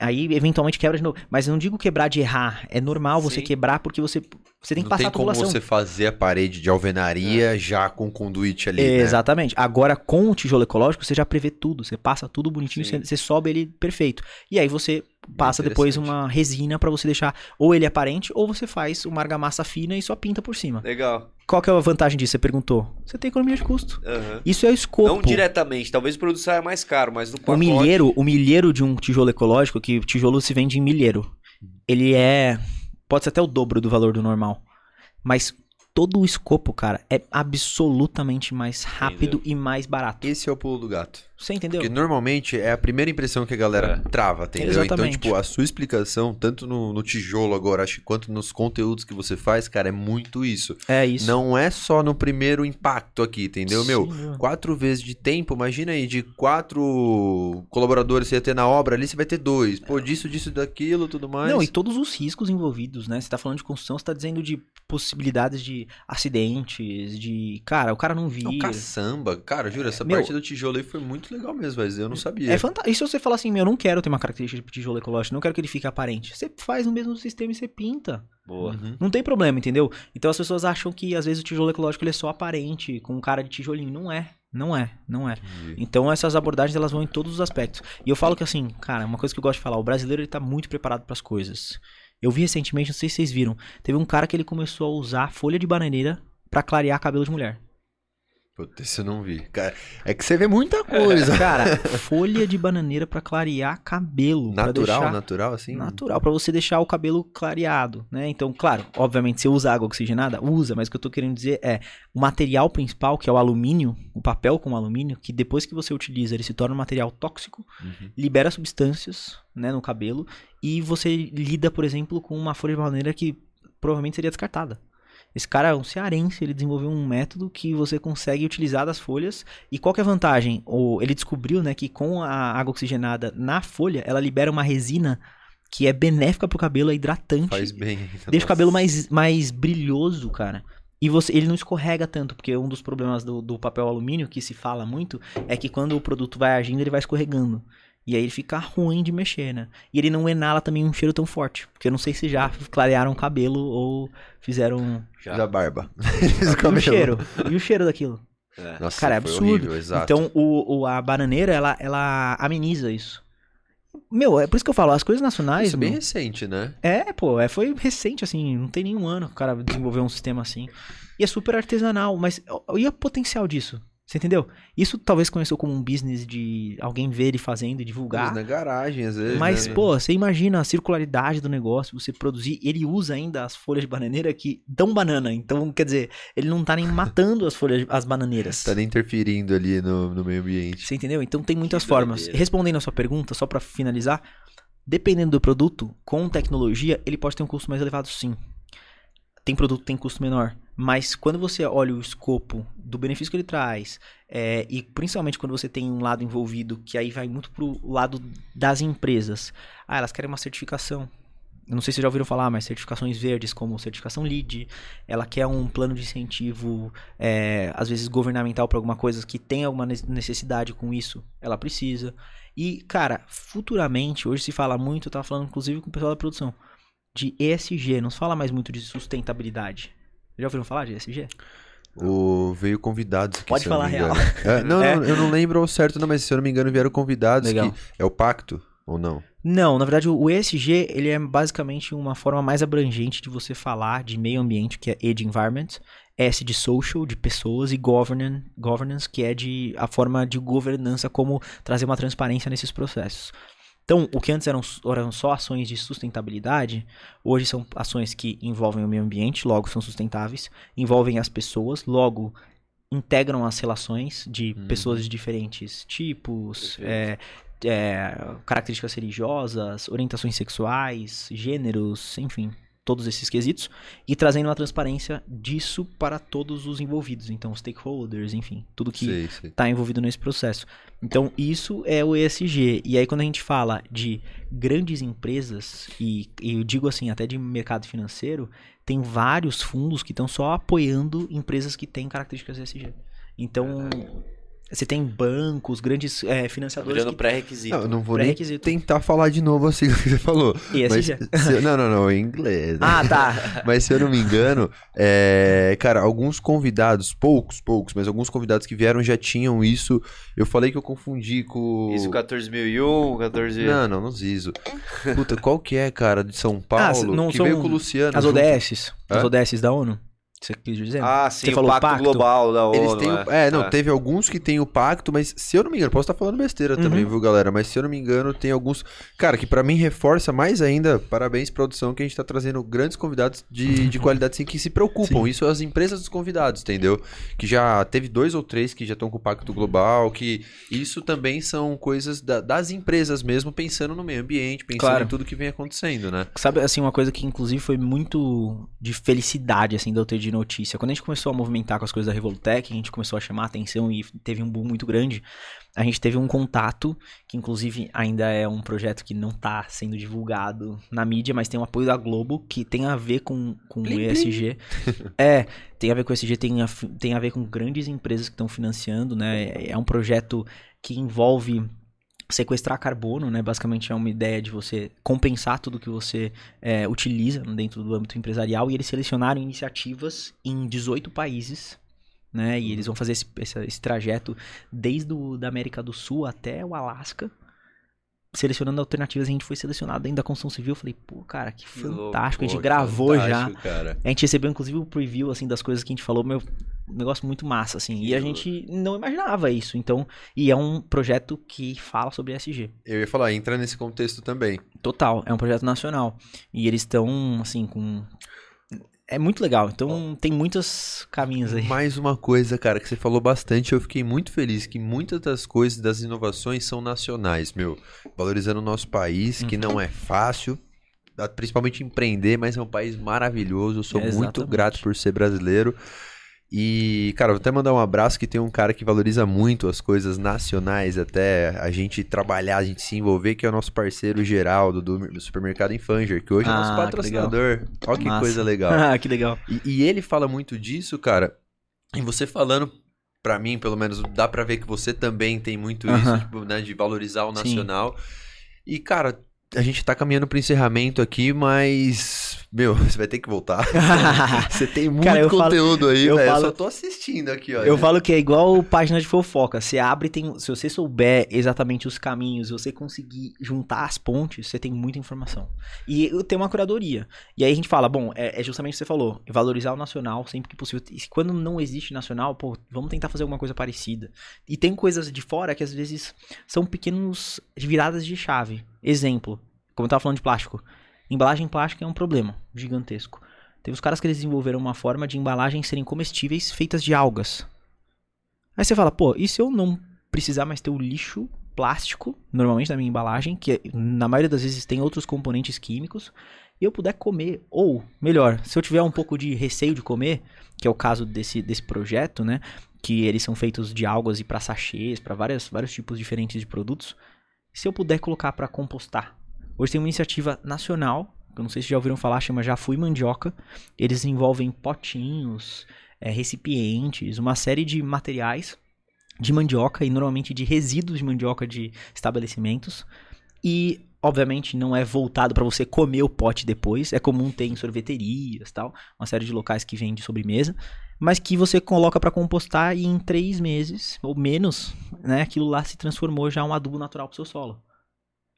Aí, eventualmente, quebra de novo. Mas eu não digo quebrar de errar. É normal você quebrar porque você, você tem que não passar tem a tubulação. como você fazer a parede de alvenaria é. já com conduíte ali, né? Exatamente. Agora, com o tijolo ecológico, você já prevê tudo. Você passa tudo bonitinho, você, você, sobe ele perfeito. E aí você passa depois uma resina para você deixar ou ele aparente ou você faz uma argamassa fina e só pinta por cima. Legal. Qual que é a vantagem disso? Você perguntou. Você tem economia de custo. Uhum. Isso é o escopo. Não diretamente, talvez o produto saia mais caro, mas no pacote... O milheiro, o milheiro de um tijolo ecológico, que o tijolo se vende em milheiro, ele é pode ser até o dobro do valor do normal. Mas todo o escopo, cara, é absolutamente mais rápido Entendeu? e mais barato. Esse é o pulo do gato. Você entendeu? Porque normalmente é a primeira impressão que a galera é. trava, entendeu? Então, Exatamente. Então, tipo, a sua explicação, tanto no, no, tijolo agora, acho quanto nos conteúdos que você faz, cara, é muito isso. É isso. Não é só no primeiro impacto aqui, entendeu? Sim, meu, quatro vezes de tempo, imagina aí, de quatro colaboradores você ia ter na obra ali, você vai ter dois. Pô, disso, disso, daquilo, tudo mais. Não, e todos os riscos envolvidos, né? Você tá falando de construção, você tá dizendo de possibilidades de acidentes, de. Cara, o cara não vira. Não, caçamba. Cara, jura, essa meu, parte do tijolo aí foi muito legal mesmo, mas eu não sabia. É fantástico. E se você falar assim, meu, eu não quero ter uma característica de tijolo ecológico, não quero que ele fique aparente. Você faz no mesmo sistema e você pinta. Boa. Uhum. Não tem problema, entendeu? Então as pessoas acham que às vezes o tijolo ecológico ele é só aparente, com cara de tijolinho. Não é. Não é, não é. Então essas abordagens elas vão em todos os aspectos. E eu falo que assim, cara, uma coisa que eu gosto de falar, o brasileiro ele tá muito preparado para as coisas. Eu vi recentemente, não sei se vocês viram, teve um cara que ele começou a usar folha de bananeira para clarear cabelo de mulher. Puta, isso eu não vi. Cara, é que você vê muita coisa. Cara, folha de bananeira para clarear cabelo. Natural, deixar... natural, assim? Natural, para você deixar o cabelo clareado, né? Então, claro, obviamente, você usa água oxigenada, usa, mas o que eu tô querendo dizer é, o material principal, que é o alumínio, o papel com alumínio, que depois que você utiliza, ele se torna um material tóxico, uhum. libera substâncias, né, no cabelo, e você lida, por exemplo, com uma folha de bananeira que provavelmente seria descartada. Esse cara é um cearense, ele desenvolveu um método que você consegue utilizar das folhas. E qual que é a vantagem? Ou ele descobriu, né, que com a água oxigenada na folha, ela libera uma resina que é benéfica pro cabelo, é hidratante. Faz bem. Deixa nossa. o cabelo mais, mais brilhoso, cara. E você, ele não escorrega tanto, porque um dos problemas do, do papel alumínio, que se fala muito, é que quando o produto vai agindo, ele vai escorregando. E aí ele fica ruim de mexer, né? E ele não enala também um cheiro tão forte. Porque eu não sei se já clarearam o cabelo ou fizeram. Já barba. e o cheiro. E o cheiro daquilo. É. Nossa, Cara, é absurdo. Horrível, então o, o, a bananeira, ela, ela ameniza isso. Meu, é por isso que eu falo, as coisas nacionais. Isso é bem recente, né? É, pô, é, foi recente, assim, não tem nenhum ano que o cara desenvolveu um sistema assim. E é super artesanal, mas e o potencial disso? Você entendeu? Isso talvez começou como um business de alguém ver ele fazendo e divulgar. na garagem, às vezes. Mas, né? pô, você imagina a circularidade do negócio, você produzir. Ele usa ainda as folhas de bananeira que dão banana. Então, quer dizer, ele não tá nem matando as folhas, as bananeiras. Tá nem interferindo ali no, no meio ambiente. Você entendeu? Então tem muitas que formas. Respondendo a sua pergunta, só para finalizar, dependendo do produto, com tecnologia, ele pode ter um custo mais elevado, sim. Tem produto que tem custo menor. Mas quando você olha o escopo do benefício que ele traz, é, e principalmente quando você tem um lado envolvido, que aí vai muito pro lado das empresas. Ah, elas querem uma certificação. Eu não sei se vocês já ouviram falar, mas certificações verdes, como certificação LEED, ela quer um plano de incentivo, é, às vezes governamental para alguma coisa que tem alguma necessidade com isso, ela precisa. E, cara, futuramente, hoje se fala muito, eu tava falando inclusive com o pessoal da produção, de ESG, não se fala mais muito de sustentabilidade. Já ouviram falar de ESG? O, veio convidados aqui, Pode falar real. É, não, é. não, eu não lembro ao certo, não, mas se eu não me engano, vieram convidados Legal. que é o pacto ou não? Não, na verdade o ESG ele é basicamente uma forma mais abrangente de você falar de meio ambiente, que é E de environment, S de social, de pessoas, e governance, governance que é de a forma de governança, como trazer uma transparência nesses processos. Então, o que antes eram, eram só ações de sustentabilidade, hoje são ações que envolvem o meio ambiente, logo são sustentáveis, envolvem as pessoas, logo integram as relações de hum. pessoas de diferentes tipos, é, é, características religiosas, orientações sexuais, gêneros, enfim, todos esses quesitos e trazendo uma transparência disso para todos os envolvidos, então stakeholders, enfim, tudo que está envolvido nesse processo. Então isso é o ESG. E aí quando a gente fala de grandes empresas e, e eu digo assim até de mercado financeiro, tem vários fundos que estão só apoiando empresas que têm características ESG. Então você tem bancos, grandes é, financiadores. Virando que... pré-requisito. Não, não vou nem tentar falar de novo assim o que você falou. ESG? Mas, se, não, não, não, em inglês. Né? Ah, tá. mas se eu não me engano, é, cara, alguns convidados, poucos, poucos, mas alguns convidados que vieram já tinham isso. Eu falei que eu confundi com. ISO 14001, 14. Não, não, não ISO. Puta, qual que é, cara, de São Paulo? Ah, não que são veio com o Luciano. As ODS. As ODS da ONU? Você quis dizer? Ah, sim, Você o falou pacto, pacto, global da ONU. Eles têm o, é, não, é. teve alguns que tem o pacto, mas se eu não me engano, posso estar falando besteira uhum. também, viu, galera? Mas se eu não me engano, tem alguns. Cara, que para mim reforça mais ainda, parabéns, produção, que a gente tá trazendo grandes convidados de, de qualidade sim, que se preocupam. Sim. Isso é as empresas dos convidados, entendeu? Que já teve dois ou três que já estão com o pacto global, que isso também são coisas da, das empresas mesmo, pensando no meio ambiente, pensando claro. em tudo que vem acontecendo, né? Sabe, assim, uma coisa que inclusive foi muito de felicidade, assim, de eu ter de notícia. Quando a gente começou a movimentar com as coisas da Revolutec, a gente começou a chamar a atenção e teve um boom muito grande. A gente teve um contato, que inclusive ainda é um projeto que não está sendo divulgado na mídia, mas tem um apoio da Globo, que tem a ver com, com o ESG. é, tem a ver com o ESG, tem a, tem a ver com grandes empresas que estão financiando, né? É um projeto que envolve sequestrar carbono, né? Basicamente é uma ideia de você compensar tudo que você é, utiliza dentro do âmbito empresarial e eles selecionaram iniciativas em 18 países, né? E eles vão fazer esse, esse, esse trajeto desde o, da América do Sul até o Alasca, selecionando alternativas, a gente foi selecionado ainda da construção civil. Eu falei, pô, cara, que fantástico. a gente gravou já. Cara. A gente recebeu, inclusive, o um preview, assim, das coisas que a gente falou. Meu, um negócio muito massa, assim. Que e a gente não imaginava isso. Então, e é um projeto que fala sobre ESG. Eu ia falar, entra nesse contexto também. Total, é um projeto nacional. E eles estão, assim, com é muito legal. Então tem muitos caminhos aí. Mais uma coisa, cara, que você falou bastante, eu fiquei muito feliz que muitas das coisas, das inovações são nacionais, meu. Valorizando o nosso país, uhum. que não é fácil, principalmente empreender, mas é um país maravilhoso. Eu sou é, muito grato por ser brasileiro. E, cara, vou até mandar um abraço que tem um cara que valoriza muito as coisas nacionais, até a gente trabalhar, a gente se envolver, que é o nosso parceiro Geraldo do, do supermercado Infanger, que hoje ah, é nosso patrocinador. Que Olha que Massa. coisa legal. ah, que legal. E, e, ele fala muito disso, cara. E você falando, para mim, pelo menos, dá pra ver que você também tem muito uh -huh. isso, tipo, né, de valorizar o nacional. Sim. E, cara, a gente tá caminhando pro encerramento aqui, mas. Meu, você vai ter que voltar. você tem muito Cara, conteúdo falo, aí, eu, falo, eu só tô assistindo aqui, ó. Eu falo que é igual página de fofoca. Você abre tem. Se você souber exatamente os caminhos, se você conseguir juntar as pontes, você tem muita informação. E tem uma curadoria. E aí a gente fala, bom, é, é justamente o que você falou, valorizar o nacional sempre que possível. E quando não existe nacional, pô, vamos tentar fazer alguma coisa parecida. E tem coisas de fora que às vezes são pequenos viradas de chave. Exemplo, como eu tava falando de plástico. Embalagem plástica é um problema gigantesco. Teve os caras que eles desenvolveram uma forma de embalagens serem comestíveis feitas de algas. Aí você fala, pô, e se eu não precisar mais ter o lixo plástico, normalmente na minha embalagem, que na maioria das vezes tem outros componentes químicos, e eu puder comer, ou melhor, se eu tiver um pouco de receio de comer, que é o caso desse, desse projeto, né, que eles são feitos de algas e para sachês, para vários tipos diferentes de produtos, se eu puder colocar para compostar, Hoje tem uma iniciativa nacional, que eu não sei se já ouviram falar, chama Já Fui Mandioca. Eles envolvem potinhos, é, recipientes, uma série de materiais de mandioca e normalmente de resíduos de mandioca de estabelecimentos. E, obviamente, não é voltado para você comer o pote depois. É comum ter em sorveterias tal, uma série de locais que vende sobremesa. Mas que você coloca para compostar e em três meses, ou menos, né, aquilo lá se transformou já um adubo natural para o seu solo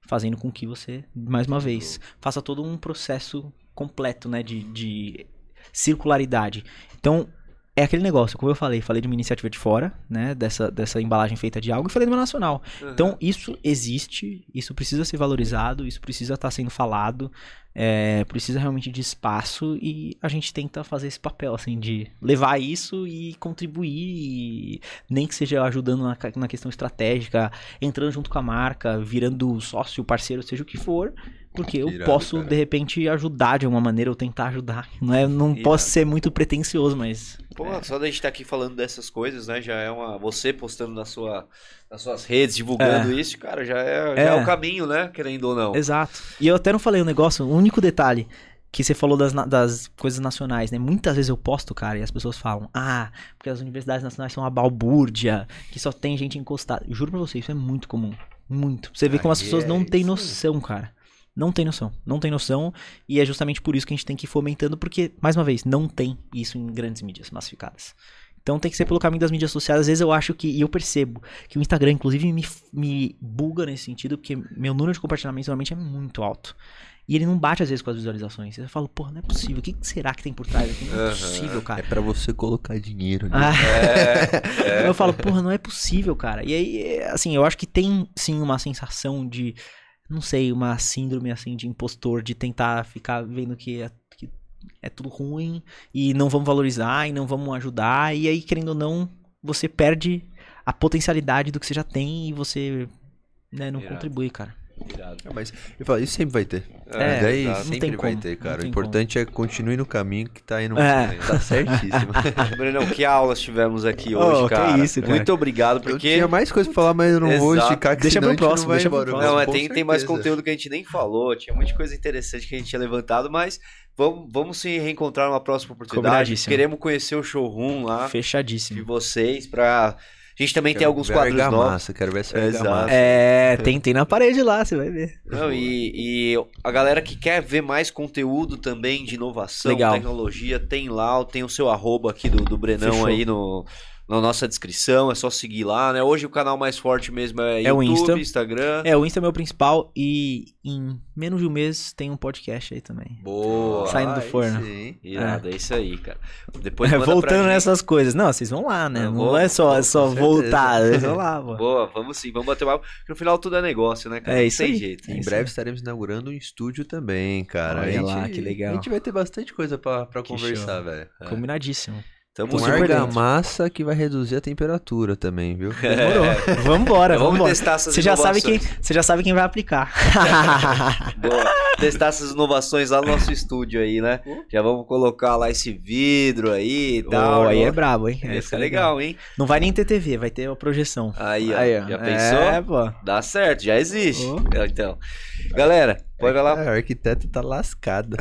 fazendo com que você, mais uma vez, faça todo um processo completo, né, de, de circularidade. Então, é aquele negócio, como eu falei, falei de uma iniciativa de fora, né, dessa, dessa embalagem feita de algo, e falei de uma nacional. Uhum. Então, isso existe, isso precisa ser valorizado, isso precisa estar sendo falado, é, precisa realmente de espaço e a gente tenta fazer esse papel, assim, de levar isso e contribuir, e nem que seja ajudando na, na questão estratégica, entrando junto com a marca, virando sócio, parceiro, seja o que for, porque eu Irado, posso, cara. de repente, ajudar de alguma maneira, ou tentar ajudar. Não, é, não posso ser muito pretencioso, mas. Pô, é. só da gente estar tá aqui falando dessas coisas, né? Já é uma. Você postando na sua, nas suas redes, divulgando é. isso, cara, já é, já é. o caminho, né? Querendo ou não. Exato. E eu até não falei um negócio, um único detalhe que você falou das, das coisas nacionais, né? Muitas vezes eu posto, cara, e as pessoas falam, ah, porque as universidades nacionais são uma balbúrdia, que só tem gente encostada. Juro pra você, isso é muito comum. Muito. Você vê como as pessoas não têm noção, cara. Não tem noção. Não tem noção. E é justamente por isso que a gente tem que ir fomentando, porque, mais uma vez, não tem isso em grandes mídias massificadas. Então tem que ser pelo caminho das mídias sociais. Às vezes eu acho que, e eu percebo, que o Instagram, inclusive, me, me buga nesse sentido, porque meu número de compartilhamentos normalmente é muito alto. E ele não bate às vezes com as visualizações. Eu falo, porra, não é possível. O que será que tem por trás aqui? Não é uhum. possível, cara. É para você colocar dinheiro ali. Ah. É, é. Eu falo, porra, não é possível, cara. E aí, assim, eu acho que tem sim uma sensação de não sei, uma síndrome assim de impostor, de tentar ficar vendo que é, que é tudo ruim e não vamos valorizar e não vamos ajudar. E aí, querendo ou não, você perde a potencialidade do que você já tem e você né, não contribui, cara. É, mas eu falo, isso sempre vai ter. É, Daí tá, sempre vai ter, cara. O importante como. é continue no caminho que tá indo. É. Tá certíssimo. Brunão, que aulas tivemos aqui hoje, oh, cara. Que isso, cara. Muito obrigado, porque. Eu tinha mais coisa pra falar, mas eu não Exato. vou esticar que deixa pro próximo, deixa embora. Pro próximo. Não, mas tem, tem mais conteúdo que a gente nem falou. Tinha muita coisa interessante que a gente tinha levantado, mas vamos, vamos se reencontrar numa próxima oportunidade. Queremos conhecer o showroom lá. Fechadíssimo. De vocês, pra a gente também quero tem alguns quadros novos. Quero ver essa Exato. É, tem, tem na parede lá, você vai ver. Não, e, e, a galera que quer ver mais conteúdo também de inovação, Legal. tecnologia, tem lá, tem o seu arroba aqui do, do Brenão Fechou. aí no, na nossa descrição, é só seguir lá, né? Hoje o canal mais forte mesmo é, é YouTube, o Insta. Instagram. É, o Insta é meu principal e em menos de um mês tem um podcast aí também. Boa! Saindo do forno. Sim. Irado, é. é isso aí, cara. Depois é, voltando nessas coisas. Não, vocês vão lá, né? Não, não é só, é só voltar, vocês vão lá, pô. Boa, vamos sim, vamos bater papo. Porque no final tudo é negócio, né, cara? É isso aí. jeito. Em breve estaremos inaugurando um estúdio também, cara. Olha gente, lá, que legal. A gente vai ter bastante coisa pra, pra conversar, velho. É. Combinadíssimo. Tamo Com argamassa que vai reduzir a temperatura também, viu? Demorou. É. Vambora, vamos vamos testar essas você já sabe quem Você já sabe quem vai aplicar. Boa. Testar essas inovações lá no nosso estúdio aí, né? Já vamos colocar lá esse vidro aí e tal. Oh, aí é brabo, hein? Esse é legal, hein? Não vai nem ter TV, vai ter a projeção. Aí, ó. Aí, ó. Já pensou? É, pô. Dá certo, já existe. Oh. Então, galera, pode lá. É, o arquiteto tá lascado.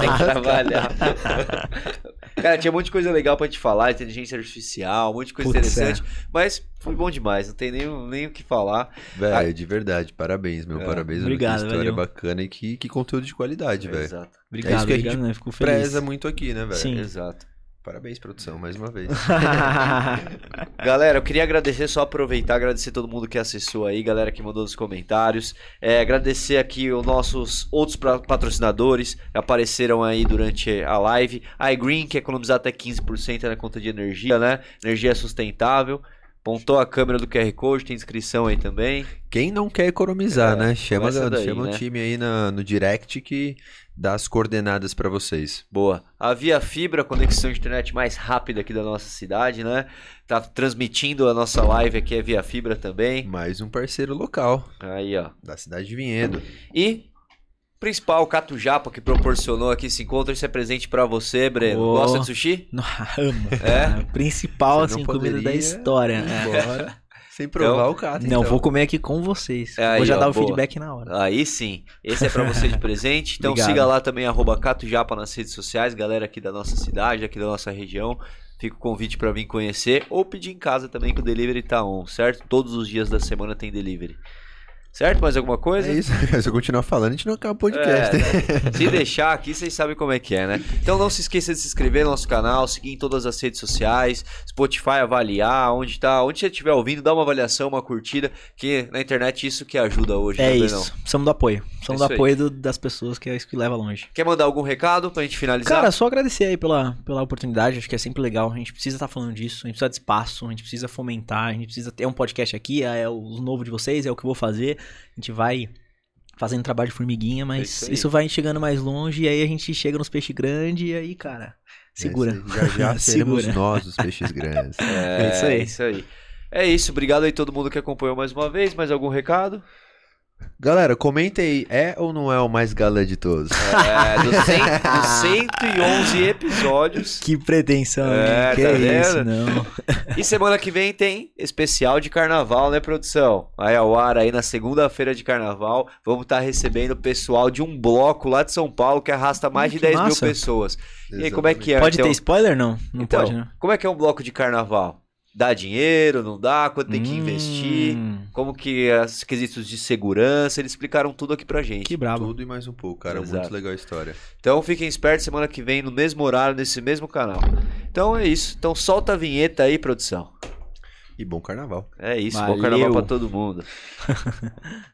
Tem que trabalhar. Cara, tinha um monte de coisa legal pra te falar, inteligência artificial, um monte de coisa Putz, interessante. É. Mas foi bom demais, não tem nem, nem o que falar. Velho, ah, de verdade, parabéns, meu. É. Parabéns, Obrigado, que história valeu. bacana e que, que conteúdo de qualidade, velho. Exato. Obrigado, é isso que obrigado, a gente né? Fico feliz. preza muito aqui, né, velho? Sim. Exato. Parabéns, produção, mais uma vez. galera, eu queria agradecer, só aproveitar, agradecer todo mundo que acessou aí, galera que mandou nos comentários. É, agradecer aqui os nossos outros patrocinadores que apareceram aí durante a live. A iGreen, que economizar até 15% na conta de energia, né? Energia sustentável. Pontou a câmera do QR Code, tem inscrição aí também. Quem não quer economizar, é, né? Chama, daí, chama né? o time aí na, no direct que dá as coordenadas para vocês. Boa. A Via Fibra, a conexão de internet mais rápida aqui da nossa cidade, né? Tá transmitindo a nossa live aqui, é Via Fibra também. Mais um parceiro local. Aí, ó. Da cidade de Vinhedo. E principal, Cato Japa, que proporcionou aqui esse encontro. Isso é presente para você, Breno. Oh, Gosta de sushi? Não, amo. É? principal, assim, comida da história. É. Sem provar então, o Cato. Não, então. vou comer aqui com vocês. É aí, vou já ó, dar o boa. feedback na hora. Aí sim. Esse é para você de presente. Então siga lá também, arroba Cato Japa nas redes sociais. Galera aqui da nossa cidade, aqui da nossa região. Fica o convite para vir conhecer ou pedir em casa também que o delivery tá on, certo? Todos os dias da semana tem delivery. Certo? Mais alguma coisa? É isso. Se eu continuar falando, a gente não acaba o podcast. É, se deixar aqui, vocês sabem como é que é, né? Então não se esqueça de se inscrever no nosso canal, seguir em todas as redes sociais, Spotify avaliar, onde tá, onde você estiver ouvindo, dá uma avaliação, uma curtida, que na internet isso que ajuda hoje. É isso. Não. Somos do apoio. Somos é do apoio do, das pessoas, que é isso que leva longe. Quer mandar algum recado pra gente finalizar? Cara, só agradecer aí pela, pela oportunidade, acho que é sempre legal. A gente precisa estar tá falando disso, a gente precisa de espaço, a gente precisa fomentar, a gente precisa ter um podcast aqui, é o novo de vocês, é o que eu vou fazer. A gente vai fazendo trabalho de formiguinha, mas é isso, isso, vai chegando mais longe e aí a gente chega nos peixes grandes e aí, cara, segura. É, já já seremos nós os peixes grandes. É, é, isso aí. É isso aí. É isso, obrigado aí todo mundo que acompanhou mais uma vez. Mais algum recado? Galera, comenta aí, é ou não é o mais galã de todos? É, dos, 100, dos 111 episódios. Que pretensão, é, que tá é isso, não. E semana que vem tem especial de carnaval, né, produção? Aí ao ar aí na segunda-feira de carnaval, vamos estar tá recebendo o pessoal de um bloco lá de São Paulo que arrasta mais hum, de 10 massa. mil pessoas. Exatamente. E aí, como é que é? Pode então, ter spoiler, não? Não então, pode, né? Como é que é um bloco de carnaval? Dá dinheiro, não dá? Quanto tem hum. que investir? Como que os quesitos de segurança, eles explicaram tudo aqui pra gente. Que brabo. Tudo e mais um pouco, cara. Exato. Muito legal a história. Então fiquem espertos semana que vem no mesmo horário, nesse mesmo canal. Então é isso. Então solta a vinheta aí, produção. E bom carnaval. É isso, Valeu. bom carnaval pra todo mundo.